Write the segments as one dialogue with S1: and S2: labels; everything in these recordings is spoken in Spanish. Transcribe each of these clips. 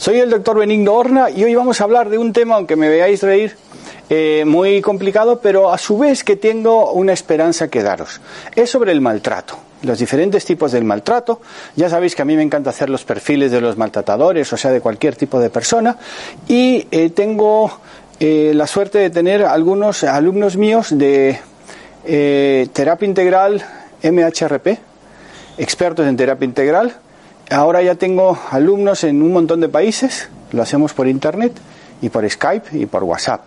S1: Soy el doctor Benigno Horna y hoy vamos a hablar de un tema, aunque me veáis reír, eh, muy complicado, pero a su vez que tengo una esperanza que daros. Es sobre el maltrato, los diferentes tipos del maltrato. Ya sabéis que a mí me encanta hacer los perfiles de los maltratadores, o sea, de cualquier tipo de persona. Y eh, tengo eh, la suerte de tener algunos alumnos míos de terapia integral MHRP, expertos en terapia integral Ahora ya tengo alumnos en un montón de países, lo hacemos por internet y por Skype y por WhatsApp.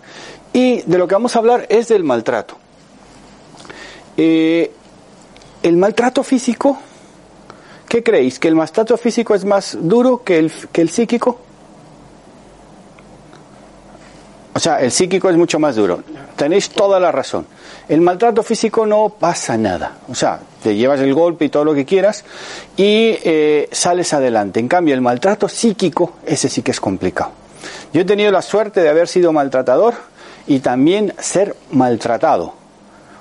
S1: Y de lo que vamos a hablar es del maltrato. Eh, el maltrato físico, ¿qué creéis? ¿Que el maltrato físico es más duro que el, que el psíquico? O sea, el psíquico es mucho más duro. Tenéis toda la razón. El maltrato físico no pasa nada. O sea, te llevas el golpe y todo lo que quieras y eh, sales adelante. En cambio, el maltrato psíquico, ese sí que es complicado. Yo he tenido la suerte de haber sido maltratador y también ser maltratado.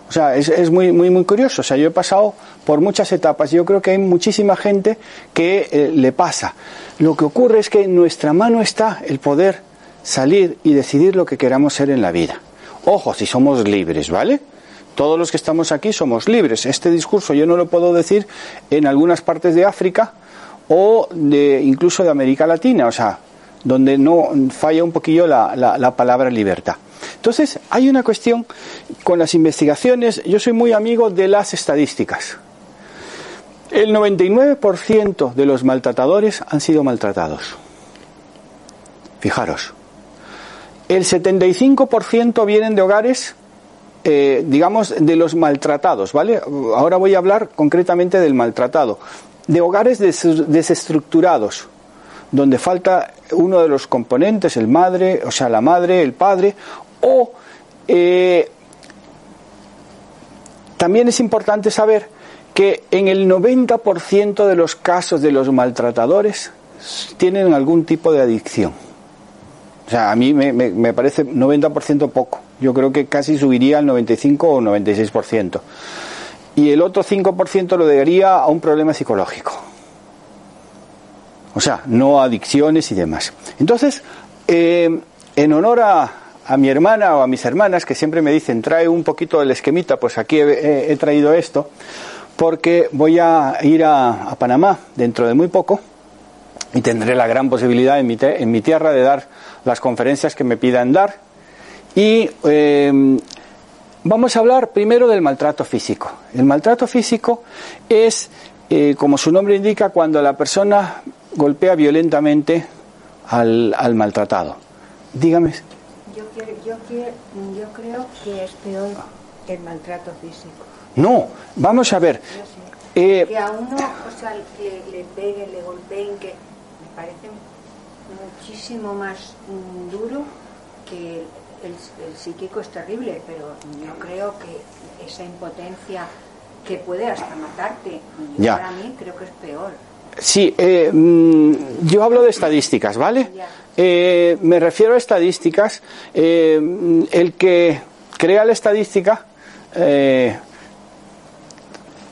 S1: O sea, es, muy, muy, muy curioso. O sea, yo he pasado por muchas etapas. Yo creo que hay muchísima gente que eh, le pasa. Lo que ocurre es que en nuestra mano está el poder salir y decidir lo que queramos ser en la vida. Ojo, si somos libres, ¿vale? Todos los que estamos aquí somos libres. Este discurso yo no lo puedo decir en algunas partes de África o de, incluso de América Latina, o sea, donde no falla un poquillo la, la palabra libertad. Entonces, hay una cuestión con las investigaciones, yo soy muy amigo de las estadísticas. El 99% de los maltratadores han sido maltratados. Fijaros. El 75% vienen de hogares eh, digamos, de los maltratados, ¿vale? Ahora voy a hablar concretamente del maltratado, de hogares desestructurados, donde falta uno de los componentes, el madre, o sea, la madre, el padre, o eh, también es importante saber que en el 90% de los casos de los maltratadores tienen algún tipo de adicción. Sea, a mí me, parece 90% poco yo creo que casi subiría al 95 o 96%. Y el otro 5% lo debería a un problema psicológico. O sea, no a adicciones y demás. Entonces, eh, en honor a, mi hermana o a mis hermanas, que siempre me dicen, trae un poquito del esquemita, pues aquí he, traído esto, porque voy a ir a, Panamá dentro de muy poco y tendré la gran posibilidad en mi, en mi tierra de dar las conferencias que me pidan dar y em, vamos a hablar primero del maltrato físico. El maltrato físico es, eh, como su nombre indica, cuando la persona golpea violentamente al, maltratado. Dígame.
S2: Yo, yo, yo, creo que es peor el maltrato físico.
S1: No, vamos a ver.
S2: Eh, que a uno o sea, le, le peguen, le golpeen, que me parece muchísimo más mm, duro que el, psíquico es terrible, pero yo creo que esa impotencia que puede hasta matarte, para mí creo que es peor.
S1: Sí, eh, mm, yo hablo de estadísticas, ¿vale? Eh, me refiero a estadísticas. Eh, el que crea la estadística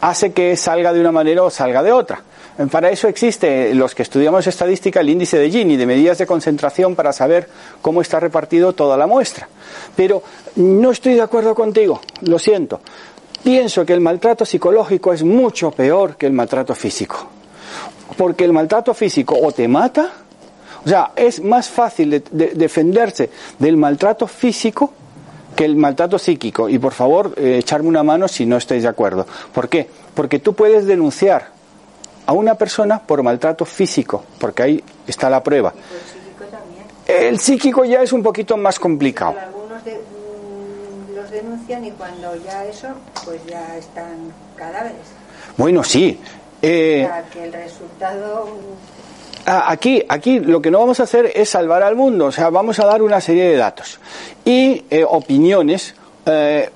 S1: hace que salga de una manera o salga de otra. Para eso existe, los que estudiamos estadística, el índice de Gini, de medidas de concentración para saber cómo está repartido toda la muestra. Pero no estoy de acuerdo contigo, lo siento. Pienso que el maltrato psicológico es mucho peor que el maltrato físico. Porque el maltrato físico o te mata, o sea, es más fácil defenderse del maltrato físico que el maltrato psíquico. Y por favor, eh, echarme una mano si no estáis de acuerdo. ¿Por qué? Porque tú puedes denunciar a una persona por maltrato físico, porque ahí está la prueba. El psíquico ya es un poquito más complicado.
S2: algunos mm, los denuncian y cuando ya eso, pues ya están cadáveres.
S1: Bueno, sí.
S2: Eh, que el resultado
S1: aquí, aquí lo que no vamos a hacer es salvar al mundo, o sea, vamos a dar una serie de datos y eh, opiniones eh,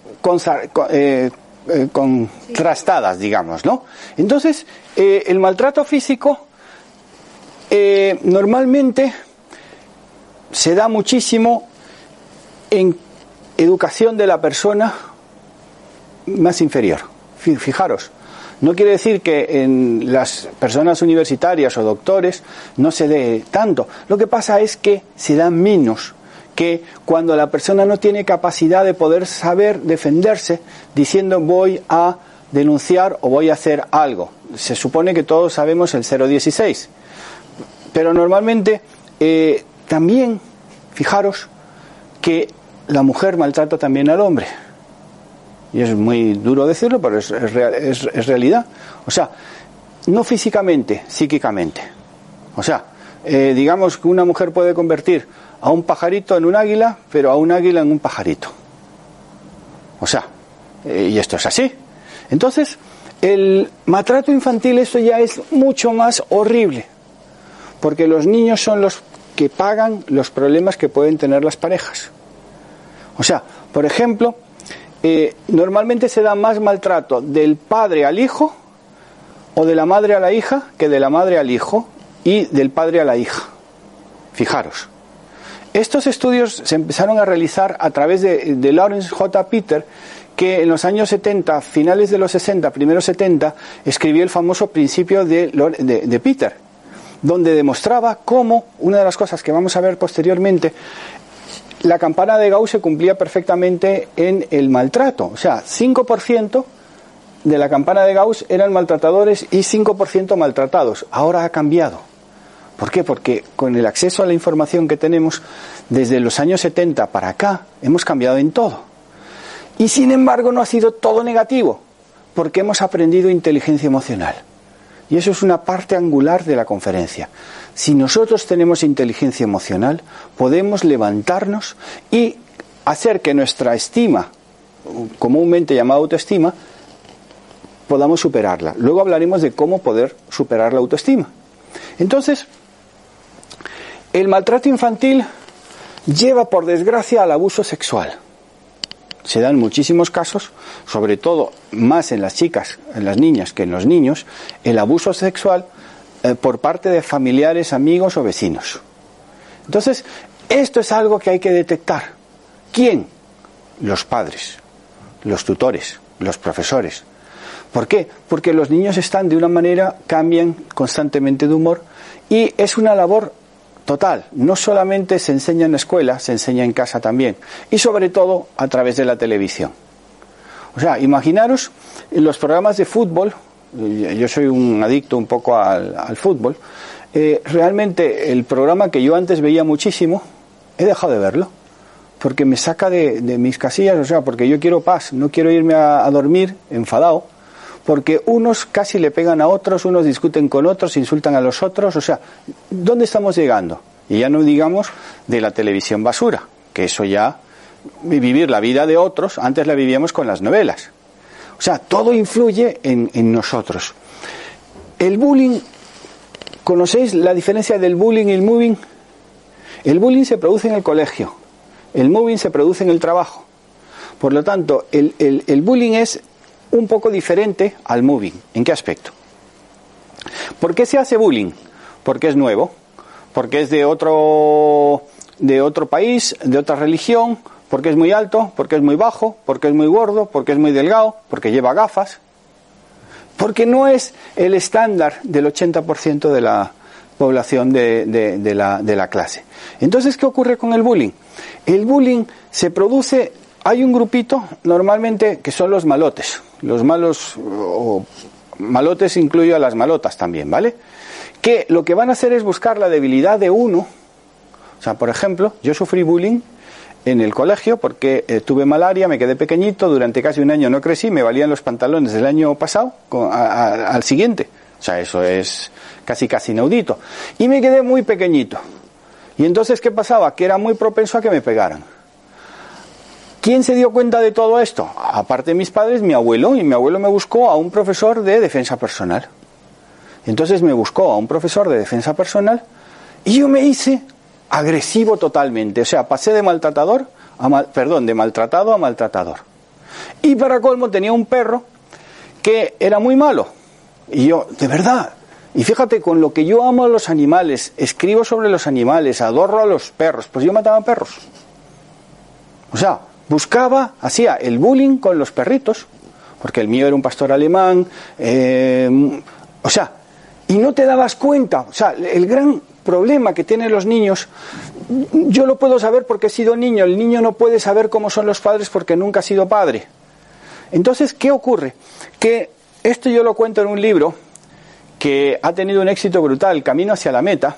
S1: eh, contrastadas, digamos, ¿no? Entonces, el maltrato físico normalmente se da muchísimo en educación de la persona más inferior. Fijaros, no quiere decir que en las personas universitarias o doctores no se dé tanto. Lo que pasa es que se da menos que cuando la persona no tiene capacidad de poder saber defenderse diciendo voy a denunciar o voy a hacer algo. Se supone que todos sabemos el 016. Pero normalmente eh, también, fijaros, que la mujer maltrata también al hombre y es muy duro decirlo, pero es, es, realidad. O sea, no físicamente, psíquicamente. O sea, eh, digamos que una mujer puede convertir a un pajarito en un águila, pero a un águila en un pajarito. O sea, eh, y esto es así. Entonces, el maltrato infantil, eso ya es mucho más horrible, porque los niños son los que pagan los problemas que pueden tener las parejas. O sea, por ejemplo, eh, normalmente se da más maltrato del padre al hijo o de la madre a la hija que de la madre al hijo y del padre a la hija. Fijaros. Estos estudios se empezaron a realizar a través de, Lawrence J. Peter, que en los años 70, finales de los 60, primeros 70, escribió el famoso principio de, de Peter, donde demostraba cómo, una de las cosas que vamos a ver posteriormente, la campana de Gauss se cumplía perfectamente en el maltrato. O sea, 5% de la campana de Gauss eran maltratadores y 5% maltratados. Ahora ha cambiado. ¿Por qué? Porque con el acceso a la información que tenemos desde los años 70 para acá, hemos cambiado en todo. Y sin embargo no ha sido todo negativo, porque hemos aprendido inteligencia emocional. Y eso es una parte angular de la conferencia. Si nosotros tenemos inteligencia emocional, podemos levantarnos y hacer que nuestra estima, comúnmente llamada autoestima, podamos superarla. Luego hablaremos de cómo poder superar la autoestima. Entonces, el maltrato infantil lleva, por desgracia, al abuso sexual. Se dan muchísimos casos, sobre todo más en las chicas, en las niñas que en los niños, el abuso sexual eh, por parte de familiares, amigos o vecinos. Entonces, esto es algo que hay que detectar. ¿Quién? Los padres, los tutores, los profesores. ¿Por qué? Porque los niños están de una manera, cambian constantemente de humor y es una labor total. No solamente se enseña en la escuela, se enseña en casa también. Y sobre todo a través de la televisión. O sea, imaginaros los programas de fútbol, yo soy un adicto un poco al, fútbol, eh, realmente el programa que yo antes veía muchísimo, he dejado de verlo, porque me saca de, mis casillas, o sea, porque yo quiero paz, no quiero irme a, dormir enfadado, porque unos casi le pegan a otros, unos discuten con otros, insultan a los otros, o sea, ¿dónde estamos llegando? Y ya no digamos de la televisión basura, que eso ya, vivir la vida de otros, antes la vivíamos con las novelas. O sea, todo influye en, nosotros. El bullying, ¿conocéis la diferencia del bullying y el moving? El bullying se produce en el colegio, el moving se produce en el trabajo. Por lo tanto, el, el, bullying es un poco diferente al moving. ¿En qué aspecto? ¿Por qué se hace bullying? Porque es nuevo, porque es de otro, de otro país, de otra religión, porque es muy alto, porque es muy bajo, porque es muy gordo, porque es muy delgado, porque lleva gafas, porque no es el estándar del 80% de la población de, la, de la clase. Entonces, ¿qué ocurre con el bullying? El bullying se produce, hay un grupito normalmente que son los malotes, los malos, o malotes incluyo a las malotas también, ¿vale? Que lo que van a hacer es buscar la debilidad de uno. O sea, por ejemplo, yo sufrí bullying en el colegio porque eh, tuve malaria, me quedé pequeñito, durante casi un año no crecí, me valían los pantalones del año pasado al siguiente. O sea, eso es casi casi inaudito. Y me quedé muy pequeñito. Y entonces, ¿qué pasaba? Que era muy propenso a que me pegaran. ¿Quién se dio cuenta de todo esto? Aparte de mis padres, mi abuelo, y mi abuelo me buscó a un profesor de defensa personal. Entonces me buscó a un profesor de defensa personal y yo me hice agresivo totalmente. O sea, pasé de maltratador a perdón, de maltratado a maltratador. Y para colmo tenía un perro que era muy malo. Y yo, de verdad, y fíjate, con lo que yo amo a los animales, escribo sobre los animales, adoro a los perros, pues yo mataba perros. O sea, buscaba, hacía el bullying con los perritos, porque el mío era un pastor alemán, eh, o sea, y no te dabas cuenta, o sea, el gran problema que tienen los niños, yo lo puedo saber porque he sido niño, el niño no puede saber cómo son los padres porque nunca ha sido padre. Entonces, ¿qué ocurre? Que esto yo lo cuento en un libro que ha tenido un éxito brutal, Camino hacia la meta,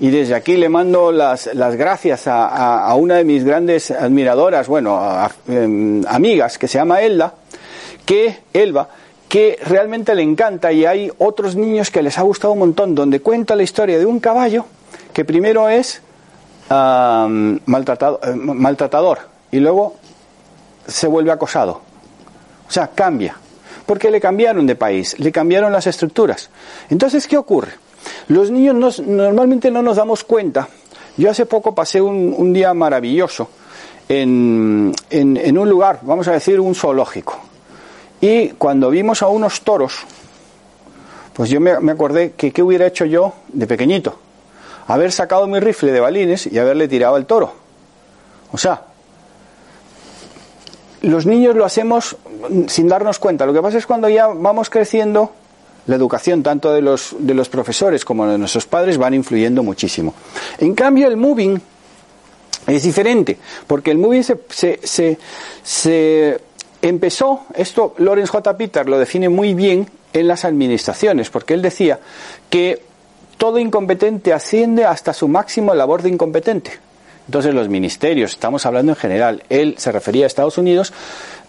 S1: y desde aquí le mando las, gracias a, una de mis grandes admiradoras, bueno, em, amigas, que se llama Elda, que, Elba, que realmente le encanta y hay otros niños que les ha gustado un montón, donde cuenta la historia de un caballo que primero es maltratado, eh, maltratador y luego se vuelve acosado. O sea, cambia. Porque le cambiaron de país, le cambiaron las estructuras. Entonces, ¿qué ocurre? Los niños normalmente no nos damos cuenta. Yo hace poco pasé un, día maravilloso en, en, un lugar, vamos a decir, un zoológico. Y cuando vimos a unos toros, pues yo me, me acordé que qué hubiera hecho yo de pequeñito. Haber sacado mi rifle de balines y haberle tirado al toro. O sea, los niños lo hacemos sin darnos cuenta. Lo que pasa es cuando ya vamos creciendo, la educación tanto de los, de los profesores como de nuestros padres van influyendo muchísimo. En cambio, el moving es diferente, porque el moving se, se, se, empezó, esto Lawrence J. Peter lo define muy bien en las administraciones, porque él decía que todo incompetente asciende hasta su máximo labor de incompetente. Entonces los ministerios, estamos hablando en general, él se refería a Estados Unidos,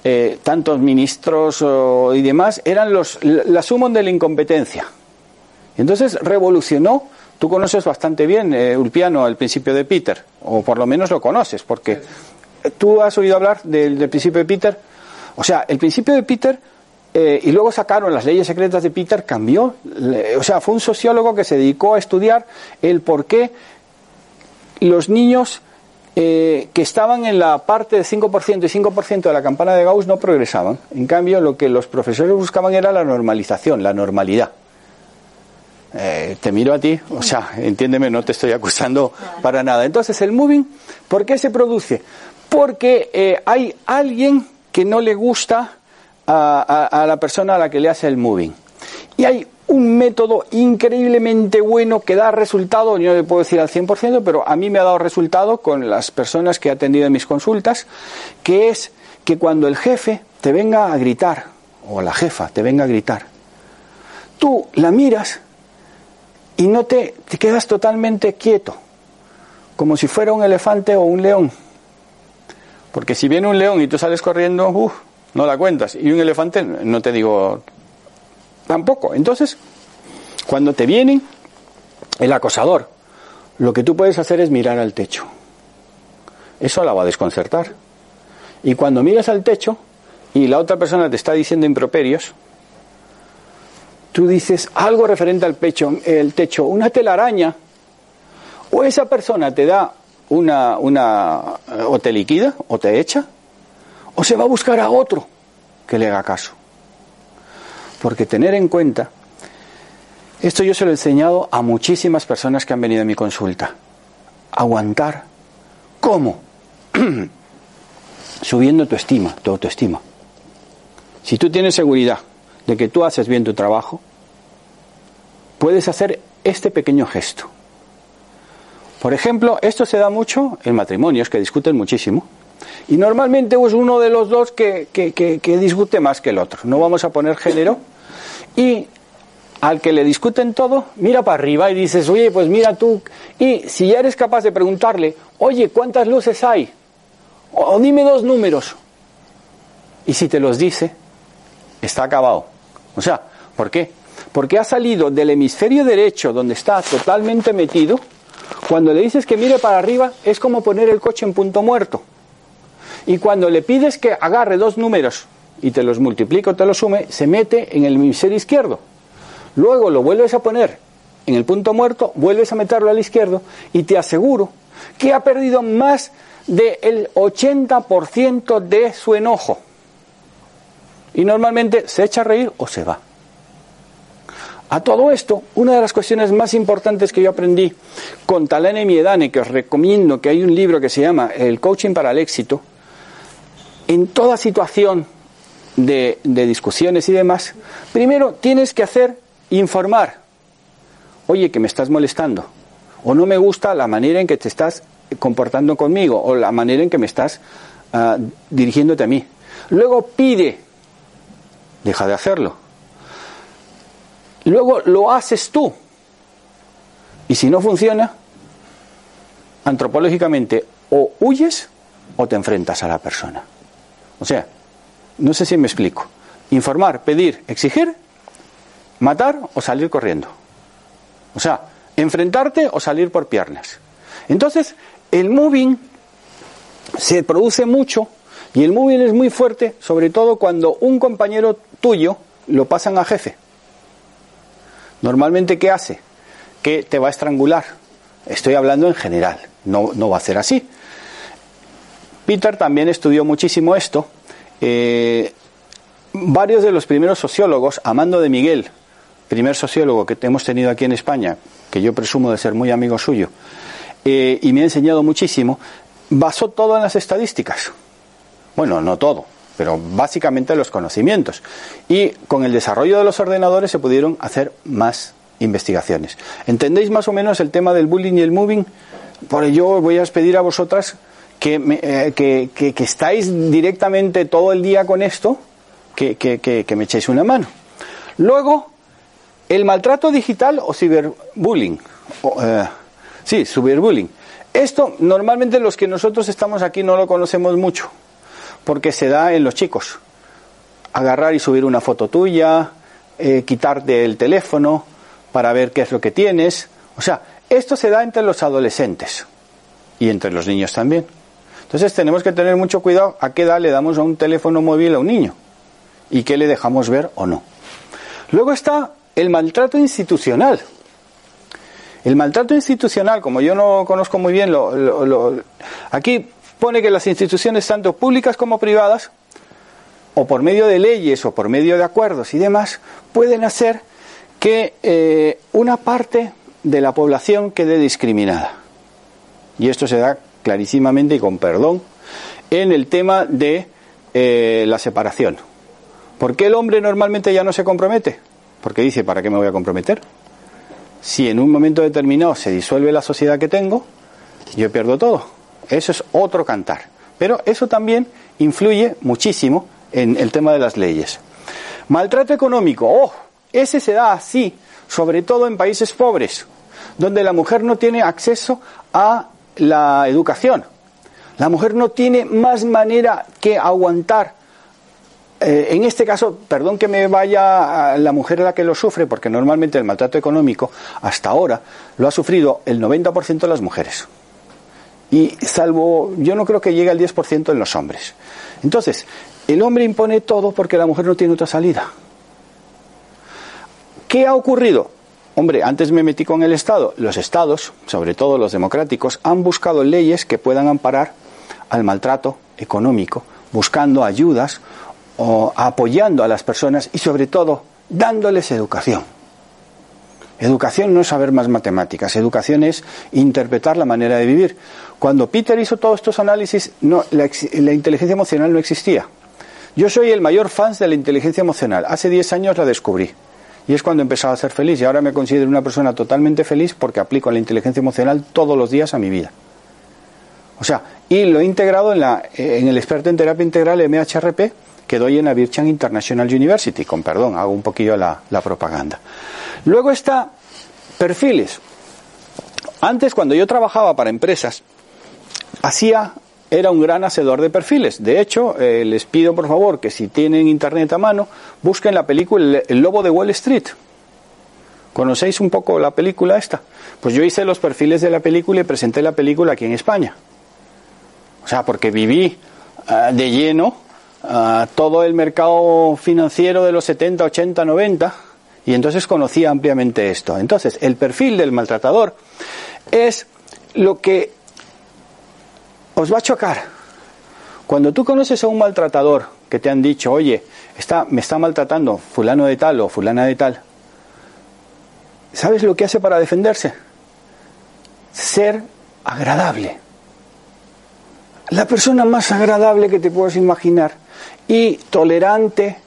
S1: eh, tantos ministros y demás, eran los, la suma de la incompetencia. Entonces revolucionó, tú conoces bastante bien, eh, Ulpiano, el principio de Peter, o por lo menos lo conoces, porque tú has oído hablar del, principio de Peter. O sea, el principio de Peter eh, y luego sacaron las leyes secretas de Peter, cambió. o sea, fue un sociólogo que se dedicó a estudiar el por qué los niños eh, que estaban en la parte de 5% y 5% de la campana de Gauss no progresaban. En cambio, lo que los profesores buscaban era la normalización, la normalidad. Eh, te miro a ti, o sea, entiéndeme, no te estoy acusando para nada. Entonces, el moving, ¿por qué se produce? Porque eh, hay alguien que no le gusta a, a la persona a la que le hace el moving. Y hay un método increíblemente bueno que da resultado, yo no le puedo decir al 100%, pero a mí me ha dado resultado con las personas que he atendido en mis consultas, que es que cuando el jefe te venga a gritar, o la jefa te venga a gritar, tú la miras y no te, te quedas totalmente quieto, como si fuera un elefante o un león. Porque si viene un león y tú sales corriendo, uff, no la cuentas. Y un elefante, no te digo Tampoco. Entonces, cuando te viene el acosador, lo que tú puedes hacer es mirar al techo. Eso la va a desconcertar. Y cuando miras al techo y la otra persona te está diciendo improperios, tú dices algo referente al pecho, el techo, una telaraña, o esa persona te da una, una, o te liquida, o te echa, o se va a buscar a otro que le haga caso. Porque tener en cuenta, esto yo se lo he enseñado a muchísimas personas que han venido a mi consulta. Aguantar. ¿Cómo? Subiendo tu estima, tu autoestima. Si tú tienes seguridad de que tú haces bien tu trabajo, puedes hacer este pequeño gesto. Por ejemplo, esto se da mucho en matrimonios que discuten muchísimo. Y normalmente es uno de los dos que, que, que discute más que el otro. No vamos a poner género, y al que le discuten todo, mira para arriba y dices, oye, pues mira tú. Y si ya eres capaz de preguntarle, oye, ¿cuántas luces hay? O dime dos números. Y si te los dice, está acabado. O sea, ¿por qué? Porque ha salido del hemisferio derecho, donde está totalmente metido. Cuando le dices que mire para arriba, es como poner el coche en punto muerto. Y cuando le pides que agarre dos números y te los multiplica o te los sume, se mete en el hemisferio izquierdo. luego lo vuelves a poner en el punto muerto, vuelves a meterlo al izquierdo y te aseguro que ha perdido más del 80% de su enojo. Y normalmente se echa a reír o se va. A todo esto, una de las cuestiones más importantes que yo aprendí con Talene Miedane, que os recomiendo, que hay un libro que se llama El coaching para el éxito, en toda situación de, discusiones y demás, primero tienes que hacer informar. Oye, que me estás molestando. O no me gusta la manera en que te estás comportando conmigo o la manera en que me estás uh, dirigiéndote a mí. Luego pide, deja de hacerlo. Luego lo haces tú. Y si no funciona, antropológicamente o huyes o te enfrentas a la persona. O sea, no sé si me explico. Informar, pedir, exigir, matar o salir corriendo. O sea, enfrentarte o salir por piernas. Entonces, el moving se produce mucho y el moving es muy fuerte, sobre todo cuando un compañero tuyo lo pasan a jefe. Normalmente, ¿qué hace? Que te va a estrangular. Estoy hablando en general, no, no va a ser así. Peter también estudió muchísimo esto. Eh, varios de los primeros sociólogos, Amando de Miguel, primer sociólogo que hemos tenido aquí en España, que yo presumo de ser muy amigo suyo, eh, y me ha enseñado muchísimo, basó todo en las estadísticas. Bueno, no todo, pero básicamente los conocimientos. Y con el desarrollo de los ordenadores se pudieron hacer más investigaciones. ¿Entendéis más o menos el tema del bullying y el moving? Por ello voy a pedir a vosotras que, eh, que, que, que, estáis directamente todo el día con esto, que, me echéis una mano. Luego, el maltrato digital o ciberbullying. Eh, sí, ciberbullying. Esto normalmente los que nosotros estamos aquí no lo conocemos mucho, porque se da en los chicos. Agarrar y subir una foto tuya, eh, quitarte el teléfono para ver qué es lo que tienes. O sea, esto se da entre los adolescentes y entre los niños también. Entonces tenemos que tener mucho cuidado a qué edad le damos a un teléfono móvil a un niño y qué le dejamos ver o no. Luego está el maltrato institucional. El maltrato institucional, como yo no conozco muy bien, lo, aquí pone que las instituciones, tanto públicas como privadas, o por medio de leyes o por medio de acuerdos y demás, pueden hacer que eh, una parte de la población quede discriminada. Y esto se da clarísimamente y con perdón en el tema de eh, la separación. ¿Por qué el hombre normalmente ya no se compromete? Porque dice, ¿para qué me voy a comprometer? Si en un momento determinado se disuelve la sociedad que tengo, yo pierdo todo. Eso es otro cantar. Pero eso también influye muchísimo en el tema de las leyes. Maltrato económico, oh, ese se da así, sobre todo en países pobres, donde la mujer no tiene acceso a la educación. La mujer no tiene más manera que aguantar. Eh, en este caso, perdón que me vaya la mujer la que lo sufre, porque normalmente el maltrato económico hasta ahora lo ha sufrido el 90% de las mujeres. Y salvo, yo no creo que llegue al 10% en los hombres. Entonces, el hombre impone todo porque la mujer no tiene otra salida. ¿Qué ha ocurrido? Hombre, antes me metí con el Estado. Los Estados, sobre todo los democráticos, han buscado leyes que puedan amparar al maltrato económico, buscando ayudas o apoyando a las personas y sobre todo dándoles educación. Educación no es saber más matemáticas, educación es interpretar la manera de vivir. Cuando Peter hizo todos estos análisis, no, la, la inteligencia emocional no existía. Yo soy el mayor fan de la inteligencia emocional. Hace 10 años la descubrí. Y es cuando empezaba a ser feliz. Y ahora me considero una persona totalmente feliz porque aplico la inteligencia emocional todos los días a mi vida. O sea, y lo he integrado en, la, en el experto en terapia integral MHRP que doy en la Bircham International University. Con perdón, hago un poquillo la propaganda. Luego está perfiles. Antes, cuando yo trabajaba para empresas, hacía era un gran hacedor de perfiles. De hecho, eh, les pido por favor que si tienen internet a mano, busquen la película El Lobo de Wall Street. ¿Conocéis un poco la película esta? Pues yo hice los perfiles de la película y presenté la película aquí en España. O sea, porque viví uh, de lleno uh, todo el mercado financiero de los 70, 80, 90 Y entonces conocía ampliamente esto. Entonces, el perfil del maltratador es lo que os va a chocar. Cuando tú conoces a un maltratador que te han dicho, oye, está, me está maltratando fulano de tal o fulana de tal, ¿sabes lo que hace para defenderse? Ser agradable. La persona más agradable que te puedas imaginar y tolerante.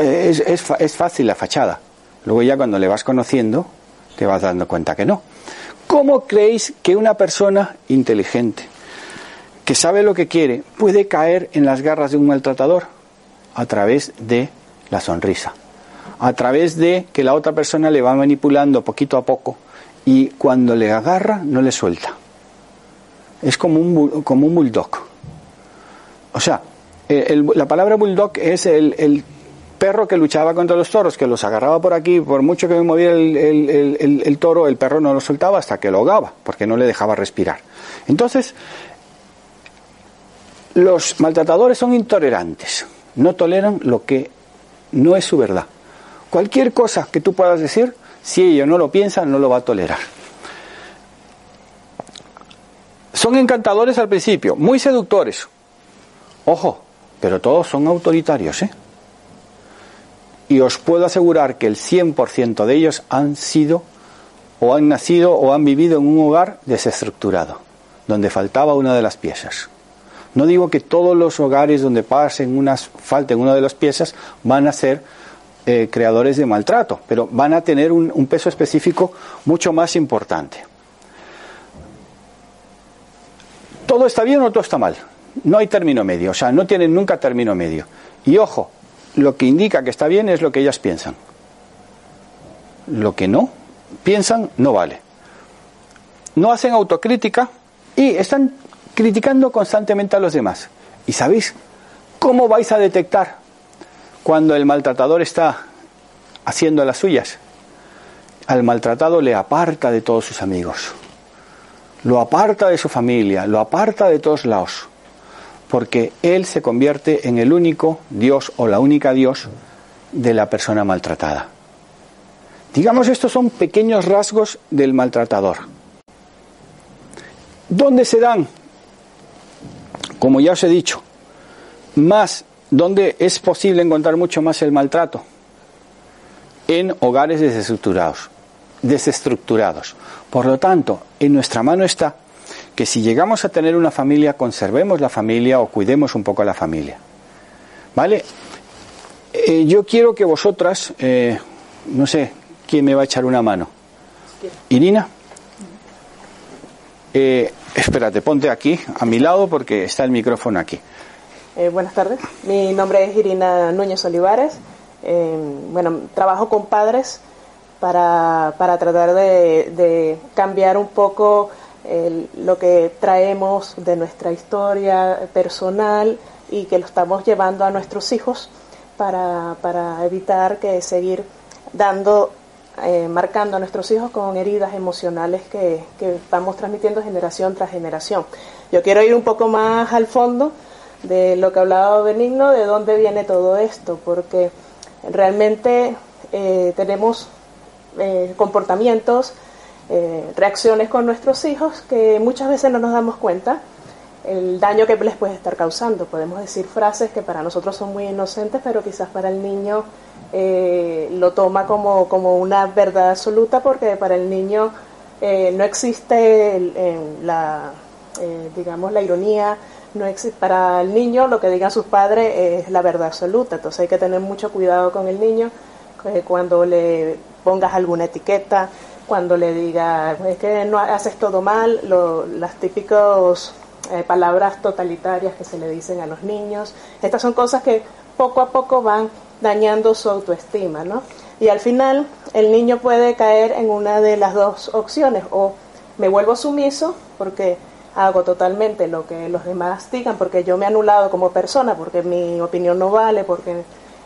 S1: Es, es fácil la fachada. Luego ya cuando le vas conociendo, te vas dando cuenta que no. ¿Cómo creéis que una persona inteligente, que sabe lo que quiere, puede caer en las garras de un maltratador? A través de la sonrisa, a través de que la otra persona le va manipulando poquito a poco y cuando le agarra no le suelta. Es como un, como un bulldog. O sea, la palabra bulldog es el perro que luchaba contra los toros, que los agarraba por aquí, por mucho que me moviera el, toro, el perro no lo soltaba hasta que lo ahogaba, porque no le dejaba respirar. Entonces, los maltratadores son intolerantes, no toleran lo que no es su verdad. Cualquier cosa que tú puedas decir, si ellos no lo piensan, no lo va a tolerar. Son encantadores al principio, muy seductores. Ojo, pero todos son autoritarios, ¿eh? y os puedo asegurar que el 100% de ellos han sido o han nacido o han vivido en un hogar desestructurado, donde faltaba una de las piezas. No digo que todos los hogares donde pasen unas, falten una de las piezas van a ser eh, creadores de maltrato, pero van a tener un, un peso específico mucho más importante. ¿Todo está bien o todo está mal? No hay término medio, o sea, no tienen nunca término medio. Y ojo, lo que indica que está bien es lo que ellas piensan. Lo que no piensan no vale. No hacen autocrítica y están criticando constantemente a los demás. ¿Y sabéis cómo vais a detectar cuando el maltratador está haciendo las suyas? Al maltratado le aparta de todos sus amigos, lo aparta de su familia, lo aparta de todos lados porque él se convierte en el único Dios o la única Dios de la persona maltratada. Digamos, estos son pequeños rasgos del maltratador. ¿Dónde se dan? Como ya os he dicho, más, ¿dónde es posible encontrar mucho más el maltrato? En hogares desestructurados, desestructurados. Por lo tanto, en nuestra mano está que si llegamos a tener una familia, conservemos la familia o cuidemos un poco a la familia. ¿Vale? Eh, yo quiero que vosotras, eh, no sé, ¿quién me va a echar una mano? Irina. Eh, espérate, ponte aquí, a mi lado, porque está el micrófono aquí.
S3: buenas tardes, mi nombre es Irina Núñez Olivares. bueno, trabajo con padres para, para tratar de, de cambiar un poco lo que traemos de nuestra historia personal y que lo estamos llevando a nuestros hijos para, para evitar que seguir dando, eh, marcando a nuestros hijos con heridas emocionales que, que vamos transmitiendo generación tras generación. Yo quiero ir un poco más al fondo de lo que hablaba Benigno, de dónde viene todo esto, porque realmente eh, tenemos eh, comportamientos eh, reacciones con nuestros hijos que muchas veces no nos damos cuenta el daño que les puede estar causando. Podemos decir frases que para nosotros son muy inocentes, pero quizás para el niño eh, lo toma como, como, una verdad absoluta porque para el niño eh, no existe la, digamos, la ironía. No existe, para el niño lo que digan sus padres es la verdad absoluta, entonces hay que tener mucho cuidado con el niño cuando le pongas alguna etiqueta, cuando le diga, es que no haces todo mal, las típicas eh, palabras totalitarias que se le dicen a los niños. Estas son cosas que poco a poco van dañando su autoestima, ¿no? Y al final el niño puede caer en una de las dos opciones, o me vuelvo sumiso porque hago totalmente lo que los demás digan, porque yo me he anulado como persona, porque mi opinión no vale, porque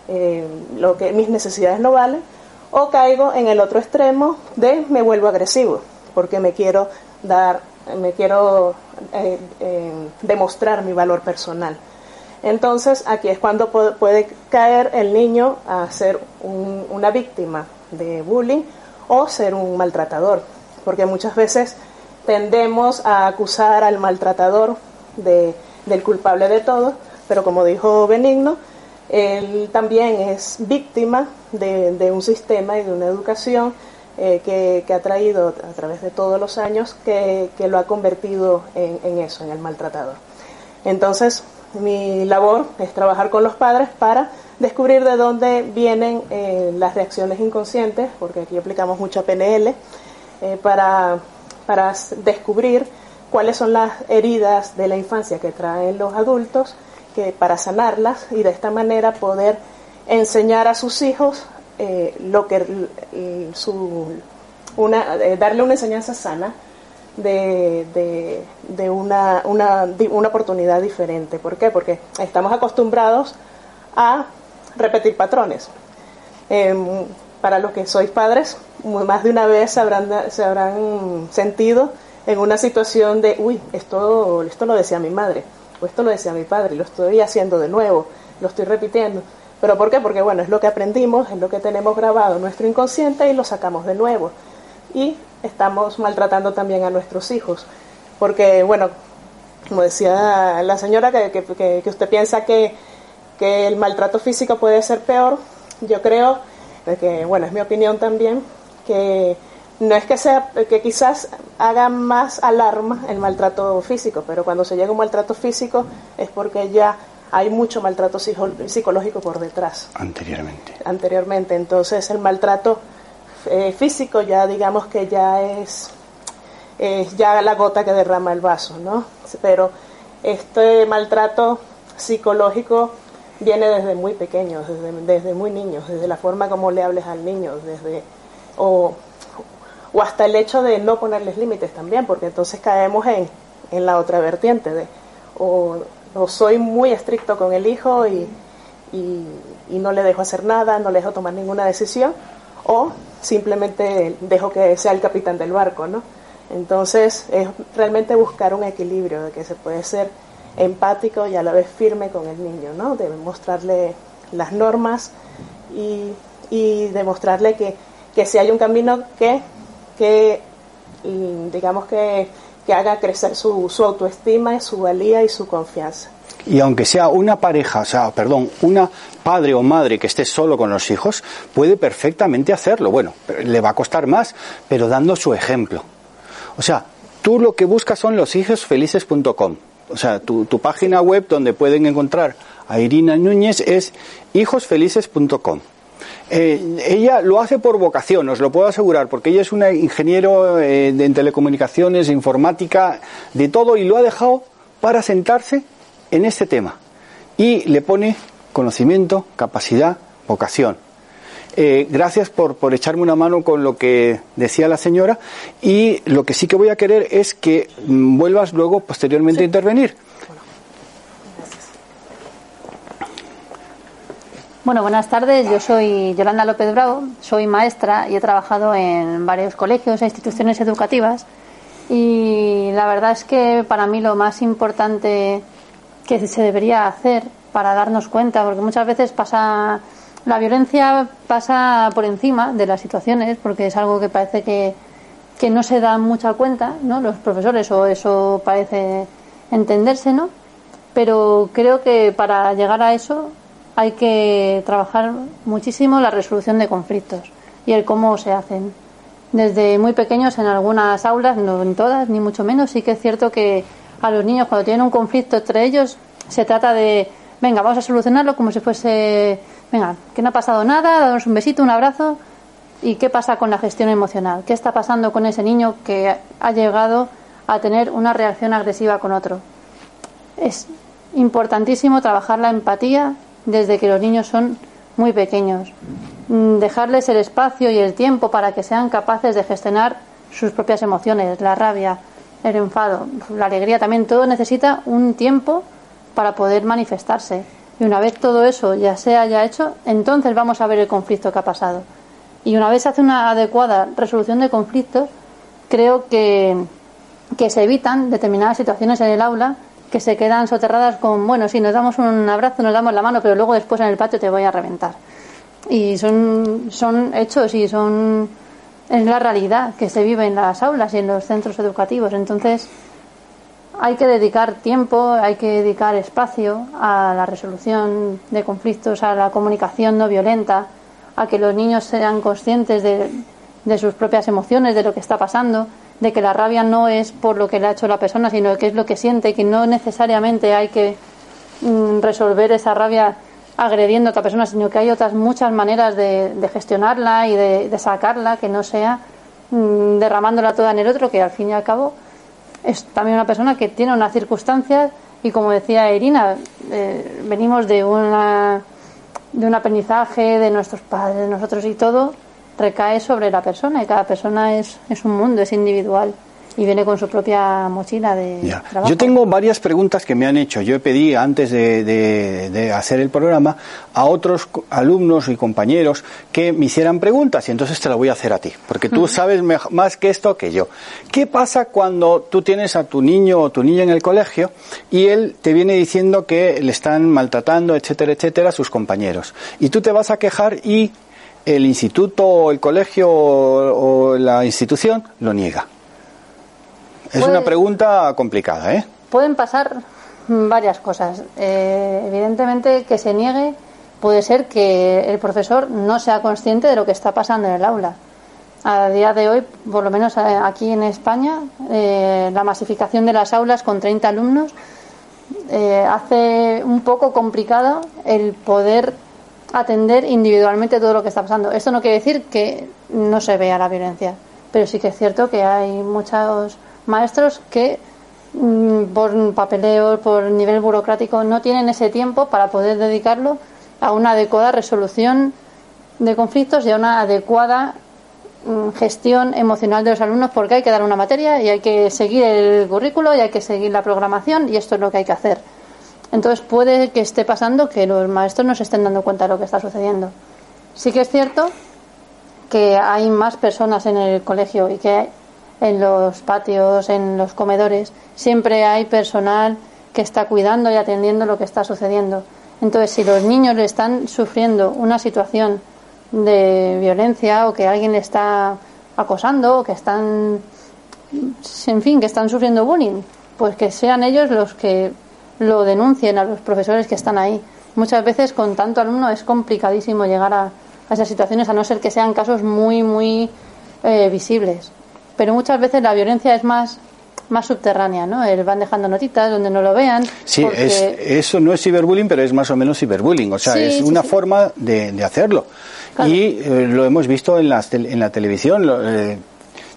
S3: eh, lo que mis necesidades no valen, o caigo en el otro extremo de me vuelvo agresivo, porque me quiero dar, me quiero eh, eh, demostrar mi valor personal. Entonces aquí es cuando puede caer el niño a ser una víctima de bullying o ser un maltratador, porque muchas veces tendemos a acusar al maltratador de, del culpable de todo, pero como dijo Benigno, él también es víctima de, un sistema y de una educación eh, que, ha traído a través de todos los años que, lo ha convertido en, eso, en el maltratador. Entonces, mi labor es trabajar con los padres para descubrir de dónde vienen eh, las reacciones inconscientes, porque aquí aplicamos mucha PNL, eh, para, para descubrir cuáles son las heridas de la infancia que traen los adultos que para sanarlas y de esta manera poder enseñar a sus hijos eh, lo que su una eh, darle una enseñanza sana de, de, una, una, una, oportunidad diferente. ¿Por qué? Porque estamos acostumbrados a repetir patrones. Em, para los que sois padres, más de una vez se habrán, se habrán sentido en una situación de, uy, esto, esto lo decía mi madre pues esto lo decía mi padre, lo estoy haciendo de nuevo, lo estoy repitiendo. ¿Pero por qué? Porque bueno, es lo que aprendimos, es lo que tenemos grabado en nuestro inconsciente y lo sacamos de nuevo. Y estamos maltratando también a nuestros hijos. Porque, bueno, como decía la señora, que, que, usted piensa que, que el maltrato físico puede ser peor, yo creo, que, bueno, es mi opinión también, que no es que sea que quizás haga más alarma el maltrato físico, pero cuando se llega a un maltrato físico es porque ya hay mucho maltrato psicológico por detrás.
S1: Anteriormente.
S3: Anteriormente. Entonces el maltrato eh, físico ya digamos que ya es, ya la gota que derrama el vaso, ¿no? Pero este maltrato psicológico viene desde muy pequeños, desde, desde muy niños, desde la forma como le hables al niño, desde o o hasta el hecho de no ponerles límites también, porque entonces caemos en, en la otra vertiente de o, soy muy estricto con el hijo y, y, no le dejo hacer nada, no le dejo tomar ninguna decisión, o simplemente dejo que sea el capitán del barco, ¿no? Entonces es realmente buscar un equilibrio de que se puede ser empático y a la vez firme con el niño, ¿no? De mostrarle las normas y, y demostrarle que, que si hay un camino que que, mm, digamos que, que haga crecer su, su autoestima, su valía y su confianza.
S1: Y aunque sea una pareja, o sea, perdón, una padre o madre que esté solo con los hijos, puede perfectamente hacerlo. Bueno, le va a costar más, pero dando su ejemplo. O sea, tú lo que buscas son los hijosfelices.com. O sea, tu, tu página web donde pueden encontrar a Irina Núñez es hijosfelices.com. Eh, ella lo hace por vocación, os lo puedo asegurar, porque ella es una ingeniero eh, en telecomunicaciones, informática, de todo, y lo ha dejado para sentarse en este tema. Y le pone conocimiento, capacidad, vocación. Eh, gracias por, por echarme una mano con lo que decía la señora y lo que sí que voy a querer es que mm, vuelvas luego posteriormente a intervenir.
S4: Bueno, buenas tardes. Yo soy Yolanda López Bravo, soy maestra y he trabajado en varios colegios e instituciones educativas. Y la verdad es que para mí lo más importante que se debería hacer para darnos cuenta, porque muchas veces pasa la violencia pasa por encima de las situaciones, porque es algo que parece que, que no se dan mucha cuenta, ¿no? Los profesores o eso parece entenderse, ¿no? Pero creo que para llegar a eso hay que trabajar muchísimo la resolución de conflictos y el cómo se hacen. Desde muy pequeños en algunas aulas, no en todas, ni mucho menos, sí que es cierto que a los niños cuando tienen un conflicto entre ellos se trata de, venga, vamos a solucionarlo como si fuese, venga, que no ha pasado nada, daros un besito, un abrazo. ¿Y qué pasa con la gestión emocional? ¿Qué está pasando con ese niño que ha llegado a tener una reacción agresiva con otro? Es importantísimo trabajar la empatía desde que los niños son muy pequeños. Mm, dejarles el espacio y el tiempo para que sean capaces de gestionar sus propias emociones, la rabia, el enfado, la alegría también. Todo necesita un tiempo para poder manifestarse. Y una vez todo eso ya se haya hecho, entonces vamos a ver el conflicto que ha pasado. Y una vez se hace una adecuada resolución de conflictos, creo que, que se evitan determinadas situaciones en el aula que se quedan soterradas con, bueno, sí, nos damos un abrazo, nos damos la mano, pero luego después en el patio te voy a reventar. y son, son hechos y son es la realidad que se vive en las aulas y en los centros educativos. Entonces, hay que dedicar tiempo, hay que dedicar espacio a la resolución de conflictos, a la comunicación no violenta, a que los niños sean conscientes de, de sus propias emociones, de lo que está pasando, de que la rabia no es por lo que le ha hecho la persona, sino que es lo que siente, que no necesariamente hay que mm, resolver esa rabia agrediendo a otra persona, sino que hay otras muchas maneras de, gestionarla y de, sacarla, que no sea mm, derramándola toda en el otro, que al fin y al cabo es también una persona que tiene unas circunstancias y como decía Irina, eh, venimos de una de un aprendizaje de nuestros padres, de nosotros y todo recae sobre la persona y cada persona es, es un mundo, es individual y viene con su propia mochila de trabajo.
S1: Yo tengo varias preguntas que me han hecho. Yo pedí antes de, de, hacer el programa a otros alumnos y compañeros que me hicieran preguntas y entonces te la voy a hacer a ti, porque tú sabes más que esto que yo. ¿Qué pasa cuando tú tienes a tu niño o tu niña en el colegio y él te viene diciendo que le están maltratando, etcétera, etcétera, a sus compañeros? Y tú te vas a quejar y el instituto o el colegio o la institución lo niega. Es una pregunta complicada, ¿eh?
S4: Pueden pasar varias cosas. Eh, evidentemente, que se niegue puede ser que el profesor no sea consciente de lo que está pasando en el aula. A día de hoy, por lo menos eh, aquí en España, eh, la masificación de las aulas con 30 alumnos hace un poco complicado el poder atender individualmente todo lo que está pasando. Esto no quiere decir que no se vea la violencia, pero sí que es cierto que hay muchos maestros que mm, por papeleo, por nivel burocrático, no tienen ese tiempo para poder dedicarlo a una adecuada resolución de conflictos y a una adecuada mm, gestión emocional de los alumnos porque hay que dar una materia y hay que seguir el currículo y hay que seguir la programación y esto es lo que hay que hacer. Entonces puede que esté pasando que los maestros no se estén dando cuenta de lo que está sucediendo. Sí que es cierto que hay más personas en el colegio y que en los patios, en los comedores, siempre hay personal que está cuidando y atendiendo lo que está sucediendo. Entonces, si los niños están sufriendo una situación de violencia o que alguien le está acosando o que están, en fin, que están sufriendo bullying, pues que sean ellos los que lo denuncien a los profesores que están ahí. Muchas veces con tanto alumno es complicadísimo llegar a, esas situaciones, a no ser que sean casos muy, muy eh, visibles pero muchas veces la violencia es más más subterránea, ¿no? El van dejando notitas donde no lo vean.
S1: Sí, es, eso no es ciberbullying, pero es más o menos ciberbullying, o sea, es una forma de, de hacerlo. Y eh, lo hemos visto en la, en la televisión, eh,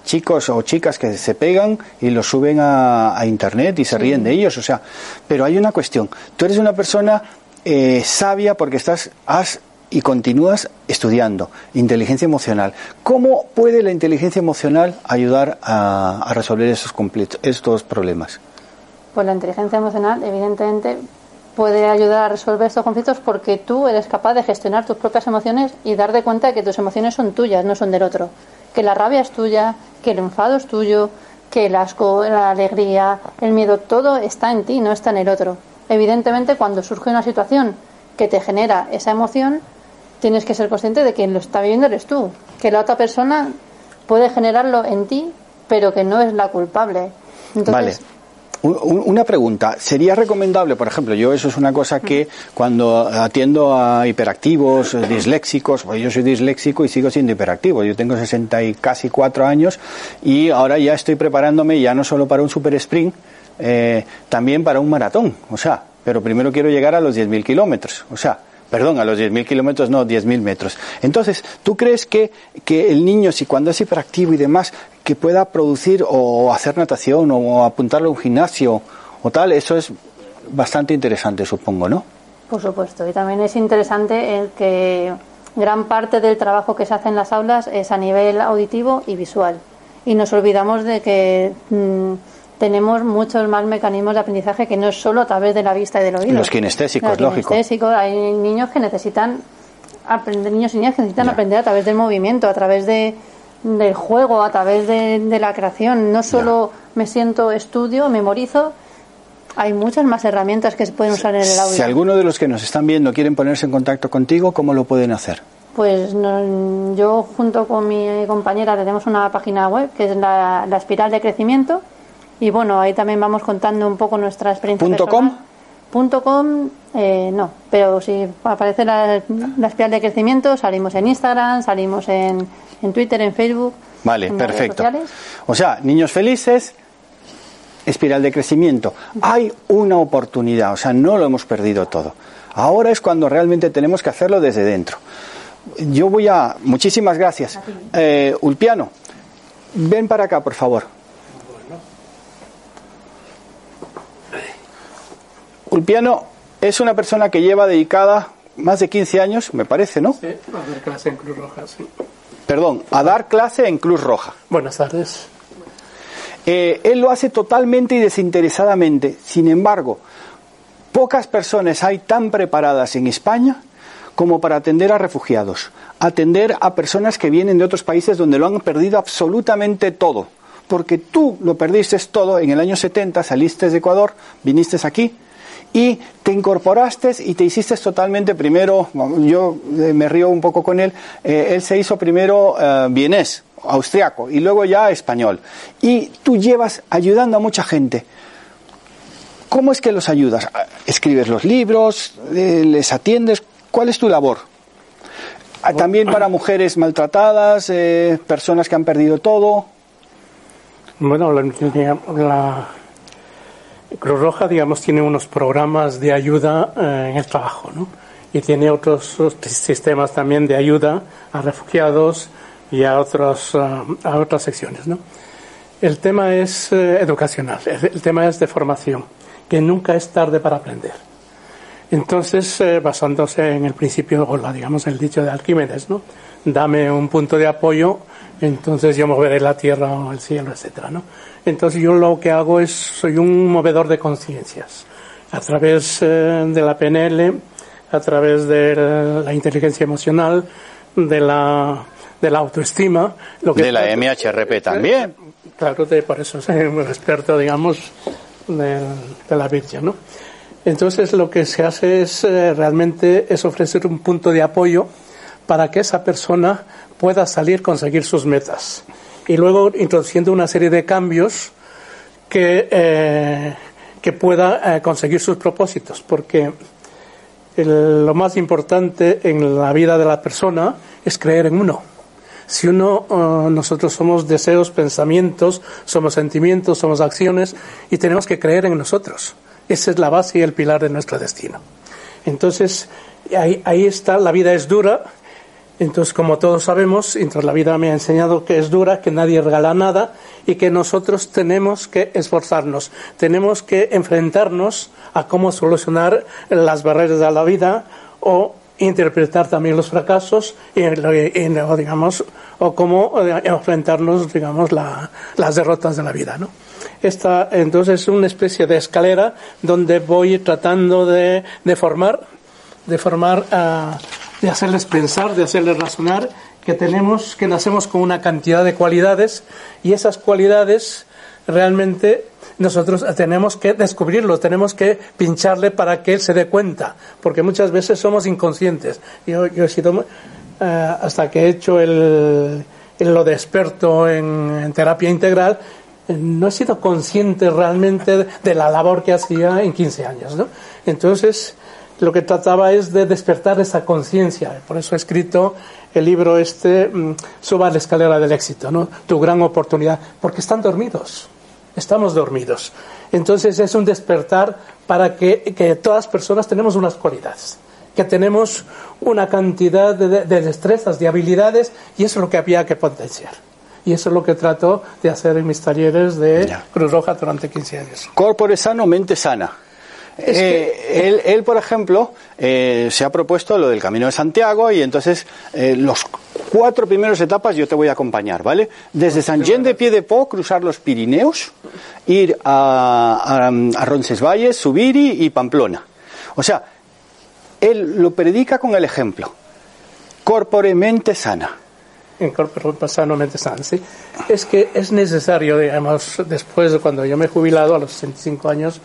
S1: chicos o chicas que se pegan y lo suben a, a internet y se ríen de ellos, o sea, pero hay una cuestión, tú eres una persona eh, sabia porque estás, has y continúas estudiando inteligencia emocional. ¿Cómo puede la inteligencia emocional ayudar a, resolver esos, estos problemas?
S4: Pues la inteligencia emocional, evidentemente, puede ayudar a resolver estos conflictos porque tú eres capaz de gestionar tus propias emociones y dar de cuenta de que tus emociones son tuyas, no son del otro. Que la rabia es tuya, que el enfado es tuyo, que el asco, la alegría, el miedo, todo está en ti, no está en el otro. Evidentemente, cuando surge una situación que te genera esa emoción, tienes que ser consciente de que quien lo está viviendo eres tú, que la otra persona puede generarlo en ti, pero que no es la culpable.
S1: vale. Una pregunta, ¿sería recomendable, por ejemplo, yo eso es una cosa que cuando atiendo a hiperactivos, disléxicos, pues yo soy disléxico y sigo siendo hiperactivo, yo tengo 60 y casi 4 años y ahora ya estoy preparándome ya no solo para un super sprint, eh, también para un maratón, o sea, pero primero quiero llegar a los 10.000 kilómetros, o sea, perdón, a los 10.000 kilómetros, no, 10.000 metros. Entonces, ¿tú crees que, que el niño, si cuando es hiperactivo y demás, que pueda producir o hacer natación o apuntarlo a un gimnasio o tal, eso es bastante interesante, supongo, ¿no?
S4: Por supuesto, y también es interesante el que gran parte del trabajo que se hace en las aulas es a nivel auditivo y visual. Y nos olvidamos de que mm, tenemos muchos más mecanismos de aprendizaje que no es solo a través de la vista y del oído.
S1: Los kinestésicos, lógico.
S4: Hay niños que necesitan aprender, niños y niñas que necesitan aprender a través del movimiento, a través de, del juego, a través de, la creación. No solo me siento, estudio, memorizo. Hay muchas más herramientas que se pueden usar en el audio.
S1: Si alguno de los que nos están viendo quieren ponerse en contacto contigo, ¿cómo lo pueden hacer?
S4: Pues yo junto con mi compañera tenemos una página web que es la, espiral de crecimiento y bueno, ahí también vamos contando un poco nuestra experiencia.
S1: ¿Punto com?
S4: Punto com, eh, no, pero si aparece la, la, espiral de crecimiento, salimos en Instagram, salimos en, en Twitter, en Facebook.
S1: Vale, perfecto. O sea, niños felices, espiral de crecimiento. Hay una oportunidad, o sea, no lo hemos perdido todo. Ahora es cuando realmente tenemos que hacerlo desde dentro. Yo voy a. Muchísimas gracias. Eh, Ulpiano, ven para acá, por favor. Ulpiano es una persona que lleva dedicada más de 15 años, me parece, ¿no?
S5: Sí, a dar clase en Cruz Roja, sí.
S1: Perdón, a dar clase en Cruz Roja.
S5: Buenas tardes.
S1: Eh, él lo hace totalmente y desinteresadamente. Sin embargo, pocas personas hay tan preparadas en España como para atender a refugiados, atender a personas que vienen de otros países donde lo han perdido absolutamente todo. Porque tú lo perdiste todo en el año 70, saliste de Ecuador, viniste aquí y te incorporaste y te hiciste totalmente primero, yo eh, me río un poco con él, eh, él se hizo primero eh, austriaco, y luego ya español. Y tú llevas ayudando a mucha gente. ¿Cómo es que los ayudas? ¿Escribes los libros? ¿Les atiendes? ¿Cuál es tu labor? Ah, también para mujeres maltratadas, personas que han perdido todo.
S5: Bueno, la Cruz Roja, digamos, tiene unos programas de ayuda eh, en el trabajo, ¿no? Y tiene otros, sistemas también de ayuda a refugiados y a, otros, a otras secciones, ¿no? El tema es eh, educacional, el, tema es de formación, que nunca es tarde para aprender. Entonces, basándose en el principio, o digamos, el dicho de Arquímedes, ¿no? Dame un punto de apoyo, entonces yo moveré la tierra o el cielo, etcétera, ¿no? Entonces yo lo que hago es, soy un movedor de conciencias. A través eh, de la PNL, a través de la inteligencia emocional, de la, de la autoestima.
S1: Lo que de la MHRP también.
S5: Claro, de, por eso soy un experto, digamos, de, la Virgen, ¿no? Entonces lo que se hace es eh, realmente es ofrecer un punto de apoyo para que esa persona pueda salir, conseguir sus metas y luego introduciendo una serie de cambios que, eh, que pueda eh, conseguir sus propósitos, porque lo más importante en la vida de la persona es creer en uno. Si uno, eh, nosotros somos deseos, pensamientos, somos sentimientos, somos acciones y tenemos que creer en nosotros. Esa es la base y el pilar de nuestro destino. Entonces, ahí está, la vida es dura, entonces, como todos sabemos, la vida me ha enseñado que es dura, que nadie regala nada y que nosotros tenemos que esforzarnos, tenemos que enfrentarnos a cómo solucionar las barreras de la vida o interpretar también los fracasos y, digamos o cómo eh, enfrentarnos digamos las derrotas de la vida no esta entonces es una especie de escalera donde voy tratando de, de formar de formar a de hacerles pensar, de hacerles razonar que tenemos, que nacemos con una cantidad de cualidades y esas cualidades realmente nosotros tenemos que descubrirlo, tenemos que pincharle para que él se dé cuenta, porque muchas veces somos inconscientes. Yo, yo he sido, eh, hasta que he hecho el, lo de experto en, terapia integral, no he sido consciente realmente de la labor que hacía en 15 años. ¿no? Entonces, lo que trataba es de despertar esa conciencia. Por eso he escrito el libro este, mm, Suba la escalera del éxito, ¿no? Tu gran oportunidad, porque están dormidos, estamos dormidos. Entonces es un despertar para que, que todas personas tenemos unas cualidades, que tenemos una cantidad de, de, destrezas, de habilidades, y eso es lo que había que potenciar. Y eso es lo que trato de hacer en mis talleres de Cruz Roja durante 15 años.
S1: Corpore sano, mente sana. Eh, él, por ejemplo, eh, se ha propuesto lo del Camino de Santiago y entonces eh, los cuatro primeras etapas yo te voy a acompañar, ¿vale? Desde San Jean de Pie de Po, cruzar los Pirineos, ir a, a, Roncesvalles, Subiri y Pamplona. O sea, él lo predica con el ejemplo. Corpore mente sana.
S5: En corpore sano, mente sana, sí. Es que es necesario, digamos, después de cuando yo me he jubilado a los 65 años,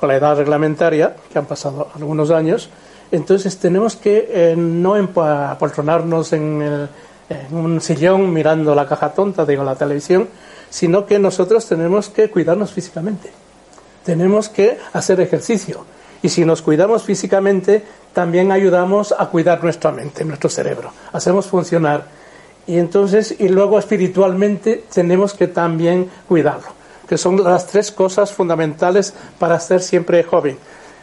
S5: con la edad reglamentaria, que han pasado algunos años, Entonces tenemos que eh, no apoltronarnos en, en un sillón mirando la caja tonta, digo, la televisión, sino que nosotros tenemos que cuidarnos físicamente. Tenemos que hacer ejercicio. Y si nos cuidamos físicamente, también ayudamos a cuidar nuestra mente, nuestro cerebro. Hacemos funcionar. Y entonces, y luego espiritualmente tenemos que también cuidarlo, que son las tres cosas fundamentales para ser siempre joven.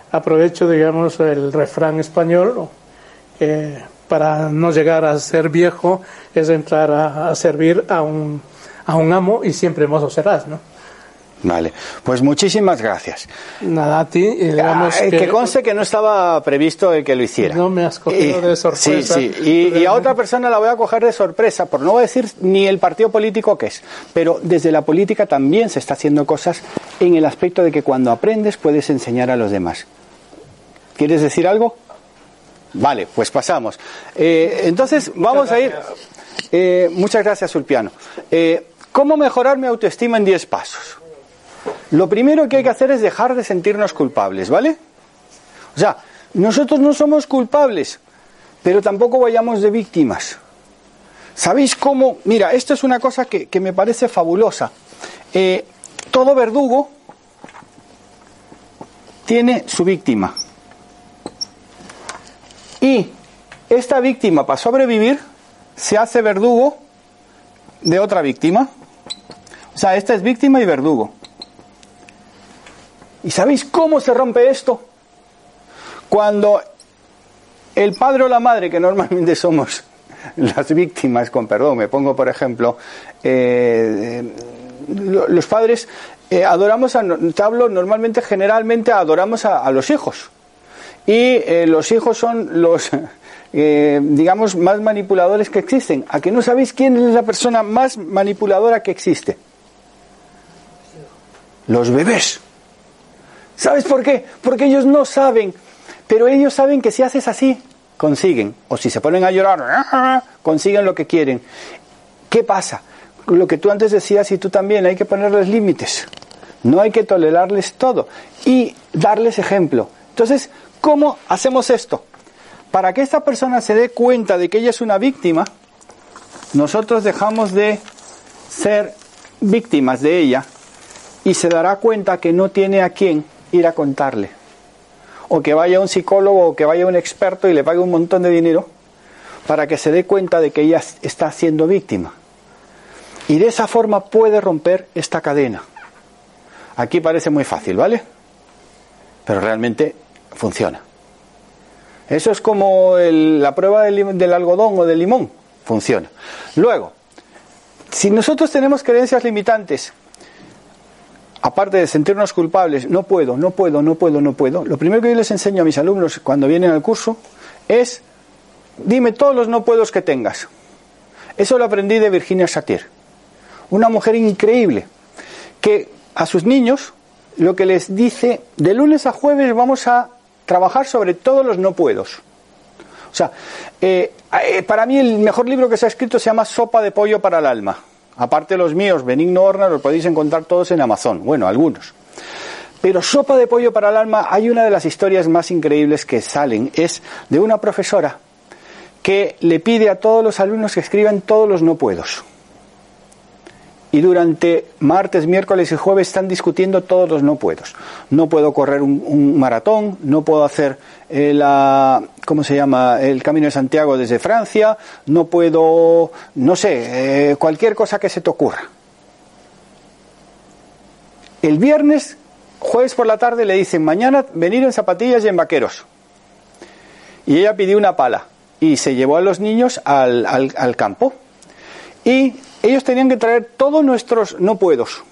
S5: Aprovecho, digamos, el refrán español, que para no llegar a ser viejo es entrar a, a servir a un, a un amo y siempre mozo serás, ¿no?
S1: Vale, pues muchísimas gracias.
S5: Nada, a ti.
S1: digamos ah, que, conste que no estaba previsto el que lo hiciera.
S5: No me has cogido de sorpresa.
S1: Sí, sí. Y, a otra persona la voy a coger de sorpresa, por no decir ni el partido político que es. Pero desde la política también se está haciendo cosas en el aspecto de que cuando aprendes puedes enseñar a los demás. ¿Quieres decir algo? Vale, pues pasamos. Eh, entonces, vamos a ir. Eh, muchas gracias, Ulpiano. Eh, ¿Cómo mejorar mi autoestima en 10 pasos? Lo primero que hay que hacer es dejar de sentirnos culpables, ¿vale? O sea, nosotros no somos culpables, pero tampoco vayamos de víctimas. ¿Sabéis cómo? Mira, esto es una cosa que, me parece fabulosa. Eh, todo verdugo tiene su víctima. Y esta víctima, para sobrevivir, se hace verdugo de otra víctima. O sea, esta es víctima y verdugo. ¿Y sabéis cómo se rompe esto? Cuando el padre o la madre, que normalmente somos las víctimas, con perdón, me pongo por ejemplo, eh, los padres eh, adoramos a, te hablo normalmente, generalmente adoramos a, los hijos. Y eh, los hijos son los, digamos, más manipuladores que existen. ¿A que no sabéis quién es la persona más manipuladora que existe? Los bebés. ¿Sabes por qué? Porque ellos no saben, pero ellos saben que si haces así, consiguen. O si se ponen a llorar, consiguen lo que quieren. ¿Qué pasa? Lo que tú antes decías y tú también, hay que ponerles límites. No hay que tolerarles todo y darles ejemplo. Entonces, ¿cómo hacemos esto? Para que esta persona se dé cuenta de que ella es una víctima, nosotros dejamos de ser víctimas de ella y se dará cuenta que no tiene a quién ir a contarle. O que vaya un psicólogo o que vaya un experto y le pague un montón de dinero para que se dé cuenta de que ella está siendo víctima. Y de esa forma puede romper esta cadena. Aquí parece muy fácil, ¿vale? Pero realmente funciona. Eso es como la prueba del, del algodón o del limón. Funciona. Luego, si nosotros tenemos creencias limitantes aparte de sentirnos culpables, no puedo, no puedo, no puedo, no puedo, lo primero que yo les enseño a mis alumnos cuando vienen al curso es, dime todos los no puedos que tengas. Eso lo aprendí de Virginia Satir, una mujer increíble, que a sus niños lo que les dice, de lunes a jueves vamos a trabajar sobre todos los no puedos. O sea, eh, eh, para mí el mejor libro que se ha escrito se llama Sopa de pollo para el alma Aparte los míos, Benigno Horna, los podéis encontrar todos en Amazon. Bueno, algunos. Pero Sopa de Pollo para el Alma, hay una de las historias más increíbles que salen. Es de una profesora que le pide a todos los alumnos que escriban todos los no puedos y durante martes, miércoles y jueves están discutiendo todos los no puedos. No puedo correr un, maratón, no puedo hacer eh, la, ¿cómo se llama? El Camino de Santiago desde Francia, no puedo, no sé, eh, cualquier cosa que se te ocurra. El viernes, jueves por la tarde, le dicen, mañana venir en zapatillas y en vaqueros. Y ella pidió una pala y se llevó a los niños al, al, al campo. Y ellos tenían que traer todos nuestros no puedos.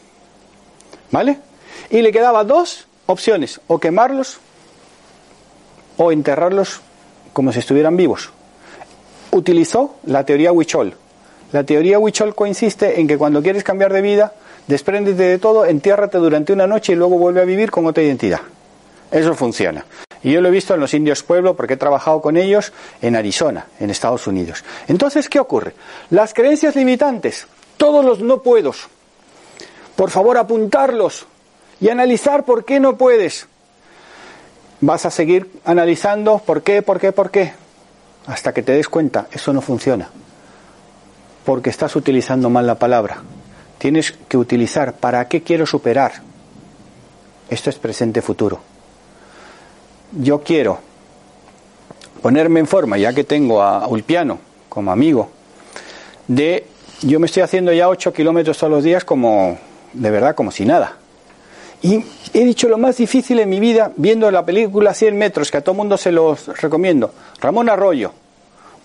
S1: ¿Vale? Y le quedaba dos opciones, o quemarlos o enterrarlos como si estuvieran vivos. Utilizó la teoría Huichol. La teoría Huichol consiste en que cuando quieres cambiar de vida, despréndete de todo, entiérrate durante una noche y luego vuelve a vivir con otra identidad. Eso funciona. Y yo lo he visto en los indios pueblo porque he trabajado con ellos en Arizona, en Estados Unidos. Entonces, ¿qué ocurre? Las creencias limitantes, todos los no puedos. Por favor, apuntarlos y analizar por qué no puedes. Vas a seguir analizando por qué, por qué, por qué, hasta que te des cuenta, eso no funciona, porque estás utilizando mal la palabra. Tienes que utilizar para qué quiero superar. Esto es presente futuro. Yo quiero ponerme en forma, ya que tengo a Ulpiano como amigo, de yo me estoy haciendo ya 8 kilómetros todos los días como, de verdad, como si nada. Y he dicho lo más difícil en mi vida viendo la película 100 metros, que a todo mundo se los recomiendo. Ramón Arroyo,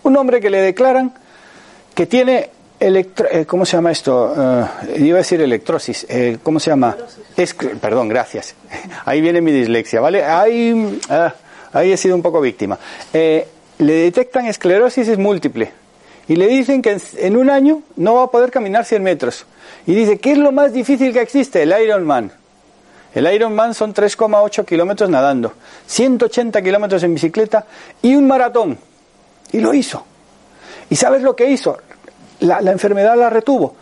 S1: un hombre que le declaran que tiene electro, eh, ¿cómo se llama esto? Uh, iba a decir electrosis, eh, ¿cómo se llama? Es, perdón, gracias. Ahí viene mi dislexia, ¿vale? Ahí, ah, ahí he sido un poco víctima. Eh, le detectan esclerosis múltiple y le dicen que en un año no va a poder caminar 100 metros. Y dice, ¿qué es lo más difícil que existe? El Ironman. El Ironman son 3,8 kilómetros nadando, 180 kilómetros en bicicleta y un maratón. Y lo hizo. ¿Y sabes lo que hizo? La, enfermedad la retuvo.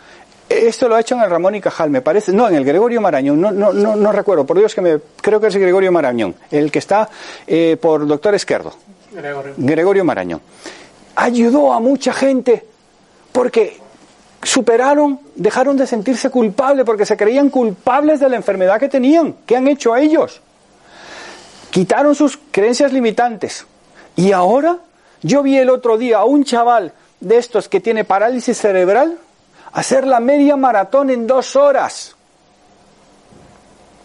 S1: Esto lo ha hecho en el Ramón y Cajal, me parece. No, en el Gregorio Marañón, no, no, no, no recuerdo, por Dios que me. Creo que es el Gregorio Marañón, el que está eh, por Doctor Esquerdo. Gregorio. Gregorio Marañón. Ayudó a mucha gente porque superaron, dejaron de sentirse culpables porque se creían culpables de la enfermedad que tenían. ¿Qué han hecho a ellos? Quitaron sus creencias limitantes. Y ahora yo vi el otro día a un chaval de estos que tiene parálisis cerebral hacer la media maratón en dos horas.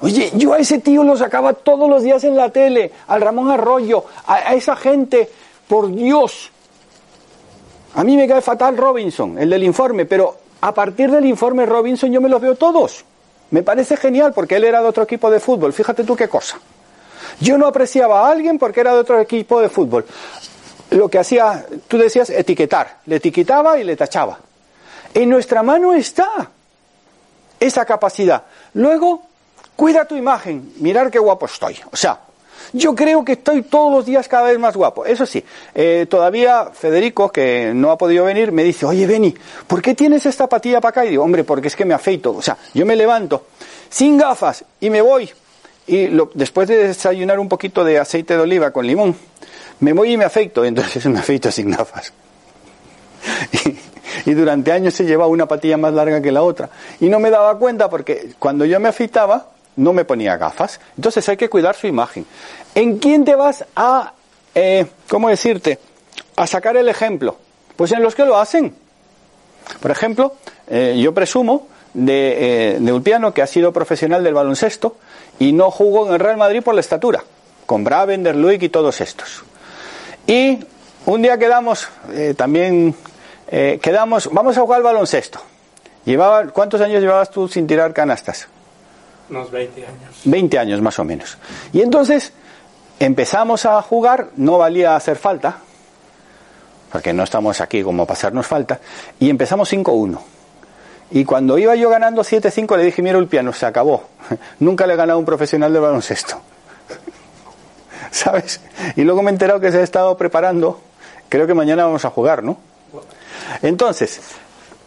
S1: Oye, yo a ese tío lo sacaba todos los días en la tele, al Ramón Arroyo, a, a esa gente, por Dios, a mí me cae fatal Robinson, el del informe, pero a partir del informe Robinson yo me los veo todos. Me parece genial porque él era de otro equipo de fútbol. Fíjate tú qué cosa. Yo no apreciaba a alguien porque era de otro equipo de fútbol. Lo que hacía, tú decías, etiquetar. Le etiquetaba y le tachaba. En nuestra mano está esa capacidad. Luego, cuida tu imagen. Mirar qué guapo estoy. O sea, yo creo que estoy todos los días cada vez más guapo. Eso sí, eh, todavía Federico, que no ha podido venir, me dice, oye, Beni, ¿por qué tienes esta patilla para acá? Y digo, hombre, porque es que me afeito. O sea, yo me levanto sin gafas y me voy. Y después de desayunar un poquito de aceite de oliva con limón, me voy y me afeito. Entonces me afeito sin gafas. Y, y durante años se llevaba una patilla más larga que la otra. Y no me daba cuenta porque cuando yo me afeitaba, no me ponía gafas. Entonces hay que cuidar su imagen. ¿En quién te vas a, eh, cómo decirte, a sacar el ejemplo? Pues en los que lo hacen. Por ejemplo, eh, yo presumo de, eh, de Ulpiano que ha sido profesional del baloncesto y no jugó en el Real Madrid por la estatura, con Braven, Derluig y todos estos. Y un día quedamos, eh, también quedamos, vamos a jugar al baloncesto. Llevaba, ¿Cuántos años llevabas tú sin tirar canastas?
S5: Unos 20 años.
S1: 20 años más o menos. Y entonces empezamos a jugar, no valía hacer falta, porque no estamos aquí como pasarnos falta, y empezamos 5-1. Y cuando iba yo ganando 7-5 le dije, mira el piano, se acabó. Nunca le he ganado a un profesional de baloncesto. ¿Sabes? Y luego me he enterado que se ha estado preparando, creo que mañana vamos a jugar, ¿no? Entonces,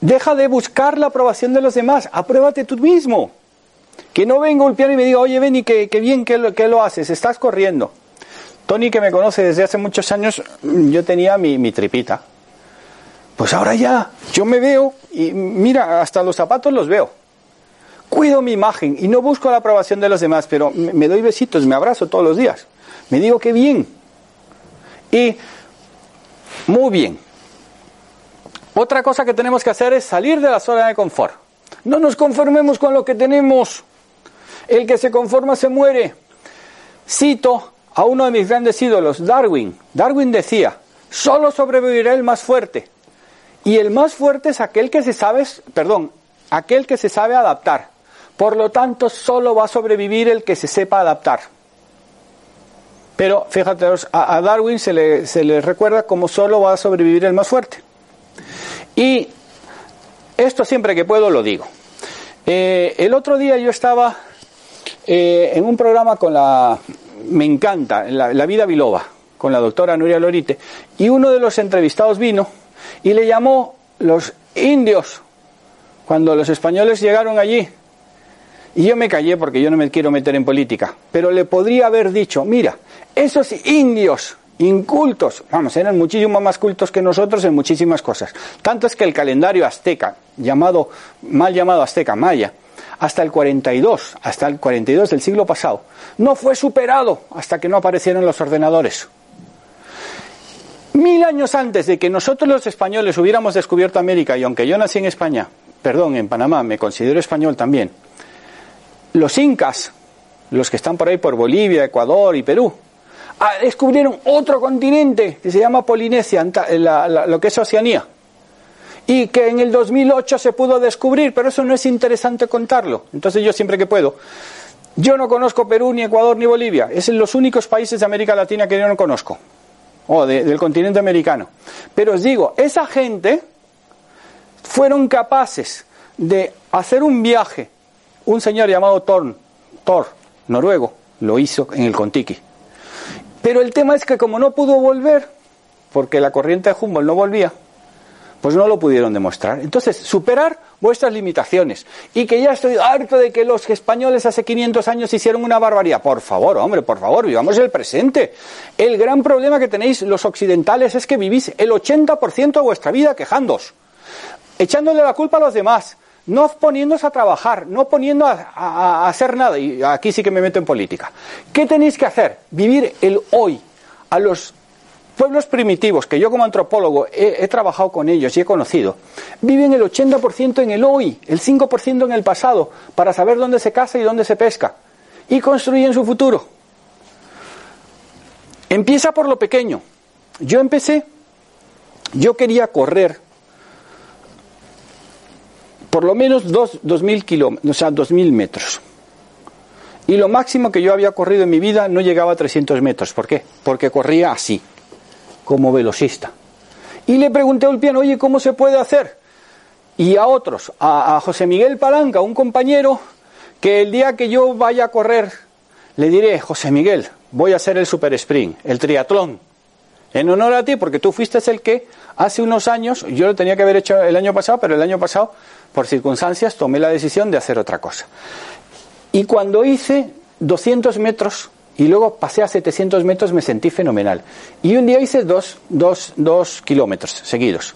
S1: deja de buscar la aprobación de los demás, apruébate tú mismo. Que no venga un piano y me diga, oye, Benny, que, bien que lo, haces, estás corriendo. Tony, que me conoce desde hace muchos años, yo tenía mi, mi tripita. Pues ahora ya, yo me veo y mira, hasta los zapatos los veo. Cuido mi imagen y no busco la aprobación de los demás, pero me doy besitos, me abrazo todos los días. Me digo que bien. Y muy bien. Otra cosa que tenemos que hacer es salir de la zona de confort. No nos conformemos con lo que tenemos. El que se conforma se muere. Cito a uno de mis grandes ídolos, Darwin. Darwin decía, solo sobrevivirá el más fuerte. Y el más fuerte es aquel que se sabe, perdón, aquel que se sabe adaptar. Por lo tanto, solo va a sobrevivir el que se sepa adaptar. Pero fíjate, a Darwin se le, se le recuerda como solo va a sobrevivir el más fuerte. Y esto siempre que puedo lo digo. Eh, el otro día yo estaba eh, en un programa con la, me encanta, la, Vida Biloba, con la doctora Nuria Lorite, y uno de los entrevistados vino y le llamó los indios cuando los españoles llegaron allí. Y yo me callé porque yo no me quiero meter en política. Pero le podría haber dicho, mira, esos indios incultos, vamos, eran muchísimo más cultos que nosotros en muchísimas cosas. Tanto es que el calendario azteca, llamado, mal llamado azteca, maya, hasta el 42, hasta el 42 del siglo pasado, no fue superado hasta que no aparecieron los ordenadores. Mil años antes de que nosotros los españoles hubiéramos descubierto América, y aunque yo nací en España, perdón, en Panamá, me considero español también, los incas, los que están por ahí por Bolivia, Ecuador y Perú, descubrieron otro continente que se llama Polinesia, lo que es Oceanía, y que en el 2008 se pudo descubrir, pero eso no es interesante contarlo. Entonces yo siempre que puedo, yo no conozco Perú, ni Ecuador, ni Bolivia, es en los únicos países de América Latina que yo no conozco o del continente americano. Pero os digo, esa gente fueron capaces de hacer un viaje. Un señor llamado Thor, noruego, lo hizo en el Contiki. Pero el tema es que como no pudo volver, porque la corriente de Humboldt no volvía, pues no lo pudieron demostrar. Entonces, superar vuestras limitaciones. Y que ya estoy harto de que los españoles hace 500 años hicieron una barbaridad. Por favor, hombre, por favor, vivamos el presente. El gran problema que tenéis los occidentales es que vivís el 80% de vuestra vida quejándos, echándole la culpa a los demás, no poniéndose a trabajar, no poniendo a, hacer nada. Y aquí sí que me meto en política. ¿Qué tenéis que hacer? Vivir el hoy. A los pueblos primitivos, que yo como antropólogo he, trabajado con ellos y he conocido, viven el 80% en el hoy, el 5% en el pasado, para saber dónde se caza y dónde se pesca, y construyen su futuro. Empieza por lo pequeño. Yo empecé, yo quería correr por lo menos dos, mil kilómetros, o sea, dos mil metros. Y lo máximo que yo había corrido en mi vida no llegaba a 300 metros. ¿Por qué? Porque corría así como velocista. Y le pregunté a Ulpiano, oye, ¿cómo se puede hacer? Y a otros, a, José Miguel Palanca, un compañero, que el día que yo vaya a correr, le diré, José Miguel, voy a hacer el super sprint, el triatlón, en honor a ti, porque tú fuiste el que hace unos años, yo lo tenía que haber hecho el año pasado, pero el año pasado, por circunstancias, tomé la decisión de hacer otra cosa. Y cuando hice 200 metros, y luego pasé a 700 metros, me sentí fenomenal. Y un día hice dos, dos, dos kilómetros seguidos.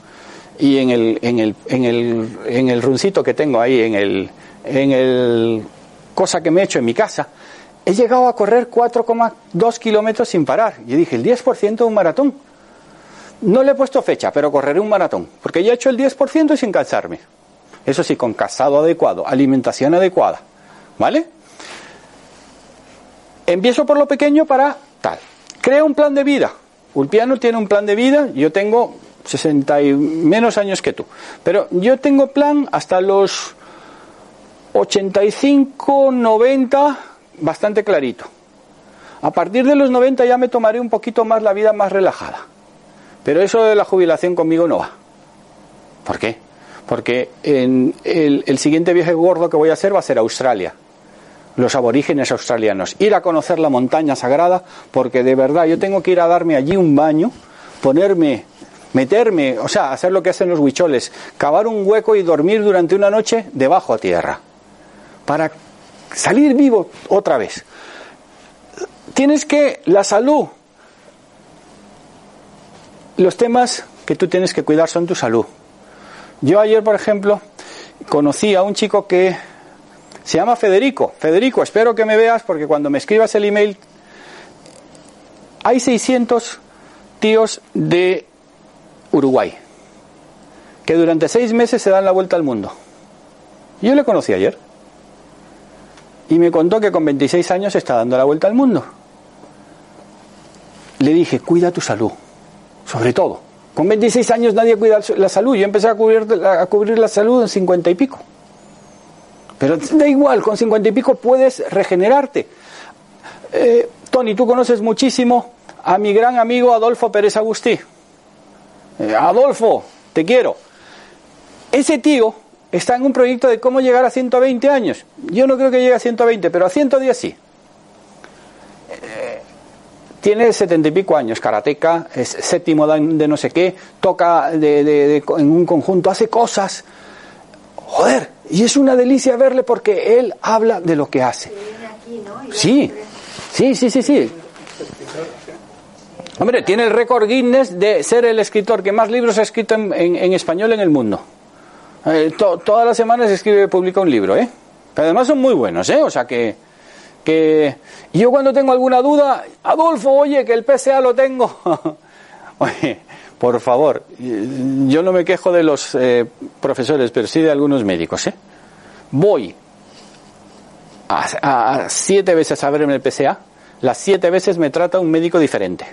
S1: Y en el, en el, en el, en el runcito que tengo ahí, en el, en el cosa que me he hecho en mi casa, he llegado a correr 4,2 kilómetros sin parar. Y dije, el 10% de un maratón. No le he puesto fecha, pero correré un maratón, porque ya he hecho el 10% y sin cansarme. Eso sí, con casado adecuado, alimentación adecuada. ¿Vale? Empiezo por lo pequeño para tal. Crea un plan de vida. Ulpiano tiene un plan de vida, yo tengo 60 y menos años que tú. Pero yo tengo plan hasta los 85, 90, bastante clarito. A partir de los 90 ya me tomaré un poquito más la vida más relajada. Pero eso de la jubilación conmigo no va. ¿Por qué? Porque en el, el siguiente viaje gordo que voy a hacer va a ser Australia los aborígenes australianos, ir a conocer la montaña sagrada, porque de verdad yo tengo que ir a darme allí un baño, ponerme, meterme, o sea, hacer lo que hacen los huicholes, cavar un hueco y dormir durante una noche debajo a tierra, para salir vivo otra vez. Tienes que, la salud, los temas que tú tienes que cuidar son tu salud. Yo ayer, por ejemplo, conocí a un chico que se llama Federico. Federico, espero que me veas porque cuando me escribas el email hay 600 tíos de Uruguay que durante seis meses se dan la vuelta al mundo. Yo le conocí ayer y me contó que con 26 años está dando la vuelta al mundo. Le dije, cuida tu salud, sobre todo. Con 26 años nadie cuida la salud. Yo empecé a cubrir, a cubrir la salud en 50 y pico. Pero da igual, con cincuenta y pico puedes regenerarte. Eh, Tony, tú conoces muchísimo a mi gran amigo Adolfo Pérez Agustí. Eh, Adolfo, te quiero. Ese tío está en un proyecto de cómo llegar a 120 años. Yo no creo que llegue a 120, pero a 110 sí. Tiene setenta y pico años, karateca, es séptimo de no sé qué, toca en un conjunto, hace cosas. Joder, Y es una delicia verle porque él habla de lo que hace. Sí, sí, sí, sí, sí. Hombre, tiene el récord Guinness de ser el escritor que más libros ha escrito en, en- en español en el mundo. Eh, to- todas las semanas escribe, publica un libro, ¿eh? Pero además son muy buenos, ¿eh? O sea que, que... yo cuando tengo alguna duda, Adolfo, oye, que el PSA lo tengo. oye, por favor, yo no me quejo de los eh, profesores, pero sí de algunos médicos, ¿eh? Voy a siete veces a verme el PSA, las siete veces me trata un médico diferente.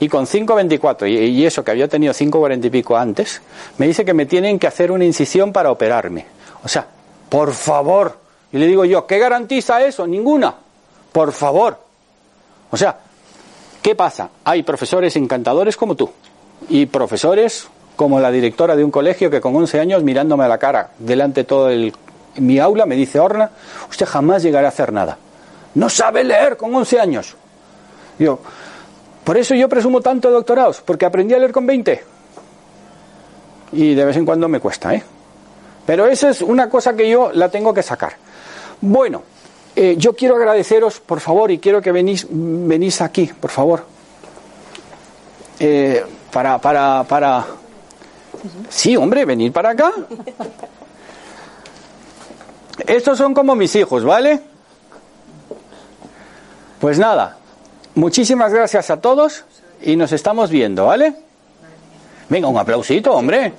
S1: Y con 5.24, y, y eso que había tenido 5.40 y pico antes, me dice que me tienen que hacer una incisión para operarme. O sea, por favor. Y le digo yo, ¿qué garantiza eso? Ninguna. Por favor. O sea, ¿qué pasa? Hay profesores encantadores como tú. Y profesores como la directora de un colegio que con 11 años mirándome a la cara delante de todo el, mi aula me dice, Orna, usted jamás llegará a hacer nada. No sabe leer con 11 años. Digo, por eso yo presumo tanto doctorados, porque aprendí a leer con 20. Y de vez en cuando me cuesta, ¿eh? Pero esa es una cosa que yo la tengo que sacar. Bueno, eh, yo quiero agradeceros, por favor, y quiero que venís, venís aquí, por favor. Eh, para, para, para. Sí, hombre, venid para acá. Estos son como mis hijos, ¿vale? Pues nada, muchísimas gracias a todos y nos estamos viendo, ¿vale? Venga, un aplausito, hombre.